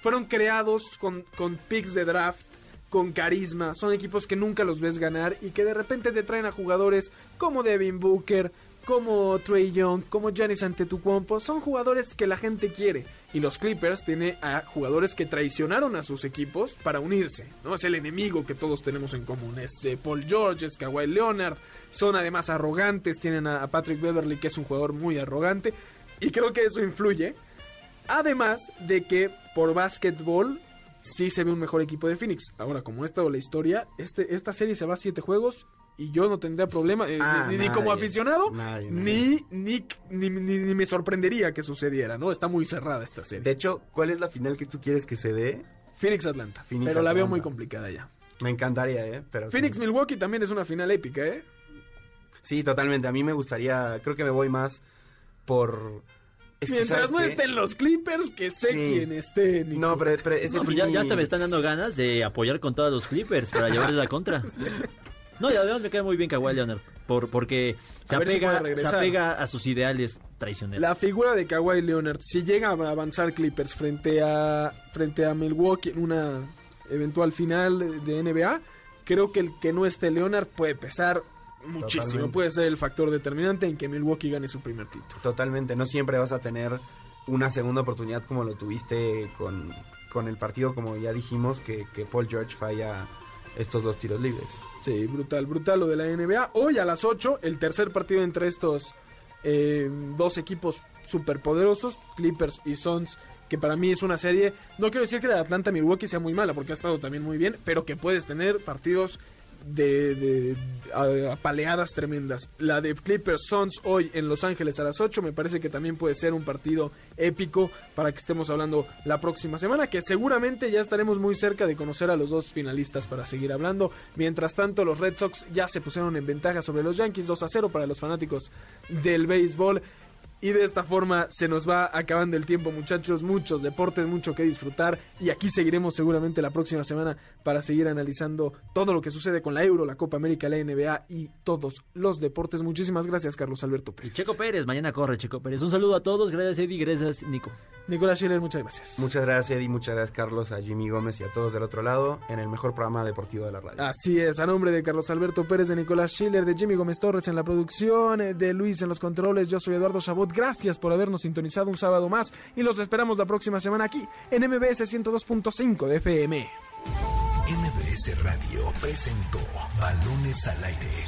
Speaker 1: fueron creados con, con picks de draft con carisma, son equipos que nunca los ves ganar y que de repente te traen a jugadores como Devin Booker, como Trey Young, como Giannis Antetokounmpo, son jugadores que la gente quiere. Y los Clippers tienen a jugadores que traicionaron a sus equipos para unirse, ¿no? Es el enemigo que todos tenemos en común. Es eh, Paul George, es Kawhi Leonard, son además arrogantes, tienen a, a Patrick Beverly que es un jugador muy arrogante y creo que eso influye. Además de que por básquetbol sí se ve un mejor equipo de Phoenix. Ahora, como ha estado la historia, este, esta serie se va a siete juegos y yo no tendría problema, eh,
Speaker 3: Ah,
Speaker 1: ni, como aficionado,
Speaker 3: Nadie,
Speaker 1: ni, ni, ni, ni- ni me sorprendería que sucediera, ¿no? Está muy cerrada esta serie.
Speaker 3: De hecho, ¿cuál es la final que tú quieres que se dé?
Speaker 1: Phoenix Atlanta.
Speaker 3: Phoenix,
Speaker 1: pero la veo muy complicada ya.
Speaker 3: Me encantaría, ¿eh? Pero sí.
Speaker 1: Phoenix Milwaukee también es una final épica, ¿eh?
Speaker 3: Sí, totalmente. A mí me gustaría, creo que me voy más por... es que,
Speaker 1: Mientras
Speaker 3: ¿sabes
Speaker 1: no
Speaker 3: qué?
Speaker 1: estén los Clippers, que esté
Speaker 3: Sí.
Speaker 1: quien esté. Nico.
Speaker 3: No, pero, pero ese
Speaker 2: No, pues ya, ya hasta me están dando ganas de apoyar con todos los Clippers para llevarles la contra. No, y además me cae muy bien Kawhi Leonard, por, porque se
Speaker 1: si
Speaker 2: apega, se apega a sus ideales traicioneros.
Speaker 1: La figura de Kawhi Leonard, si llega a avanzar Clippers frente a frente a Milwaukee en una eventual final de NBA, creo que el que no esté Leonard puede pesar muchísimo,
Speaker 3: Totalmente.
Speaker 1: puede ser el factor determinante en que Milwaukee gane su primer título.
Speaker 3: Totalmente, no siempre vas a tener una segunda oportunidad como lo tuviste con, con el partido, como ya dijimos, que, que Paul George falla estos dos tiros libres.
Speaker 1: Sí, brutal, brutal lo de la NBA. Hoy a las 8, el tercer partido entre estos eh, dos equipos superpoderosos, Clippers y Suns, que para mí es una serie, no quiero decir que la de Atlanta-Milwaukee sea muy mala, porque ha estado también muy bien, pero que puedes tener partidos de, tremendas. La de Clippers Suns hoy en Los Ángeles a las 8 me parece que también puede ser un partido épico para que estemos hablando la próxima semana, que seguramente ya estaremos muy cerca de conocer a los dos finalistas para seguir hablando. Mientras tanto, los Red Sox ya se pusieron en ventaja sobre los Yankees 2 a 0 para los fanáticos del béisbol. Y de esta forma se nos va acabando el tiempo, muchachos. Muchos deportes, mucho que disfrutar. Y aquí seguiremos seguramente la próxima semana para seguir analizando todo lo que sucede con la Euro, la Copa América, la NBA y todos los deportes. Muchísimas gracias, Carlos Alberto
Speaker 2: Y
Speaker 1: Pérez.
Speaker 2: Checo Pérez, mañana corre Checo Pérez. Un saludo a todos, gracias Eddie, gracias Nico.
Speaker 1: Nicolás Schiller, muchas gracias.
Speaker 3: Muchas gracias Eddie, muchas gracias Carlos, a Jimmy Gómez y a todos del otro lado en el mejor programa deportivo de la radio.
Speaker 1: Así es, a nombre de Carlos Alberto Pérez, de Nicolás Schiller, de Jimmy Gómez Torres en la producción, de Luis en los controles, yo soy Eduardo Chabot. Gracias por habernos sintonizado un sábado más y los esperamos la próxima semana aquí en MBS 102.5 de FM.
Speaker 6: MBS Radio presentó Balones al Aire.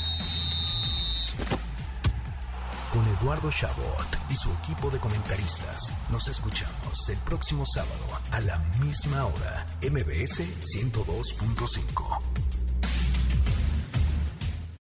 Speaker 6: Con Eduardo Chabot y su equipo de comentaristas. Nos escuchamos el próximo sábado a la misma hora. MBS 102.5.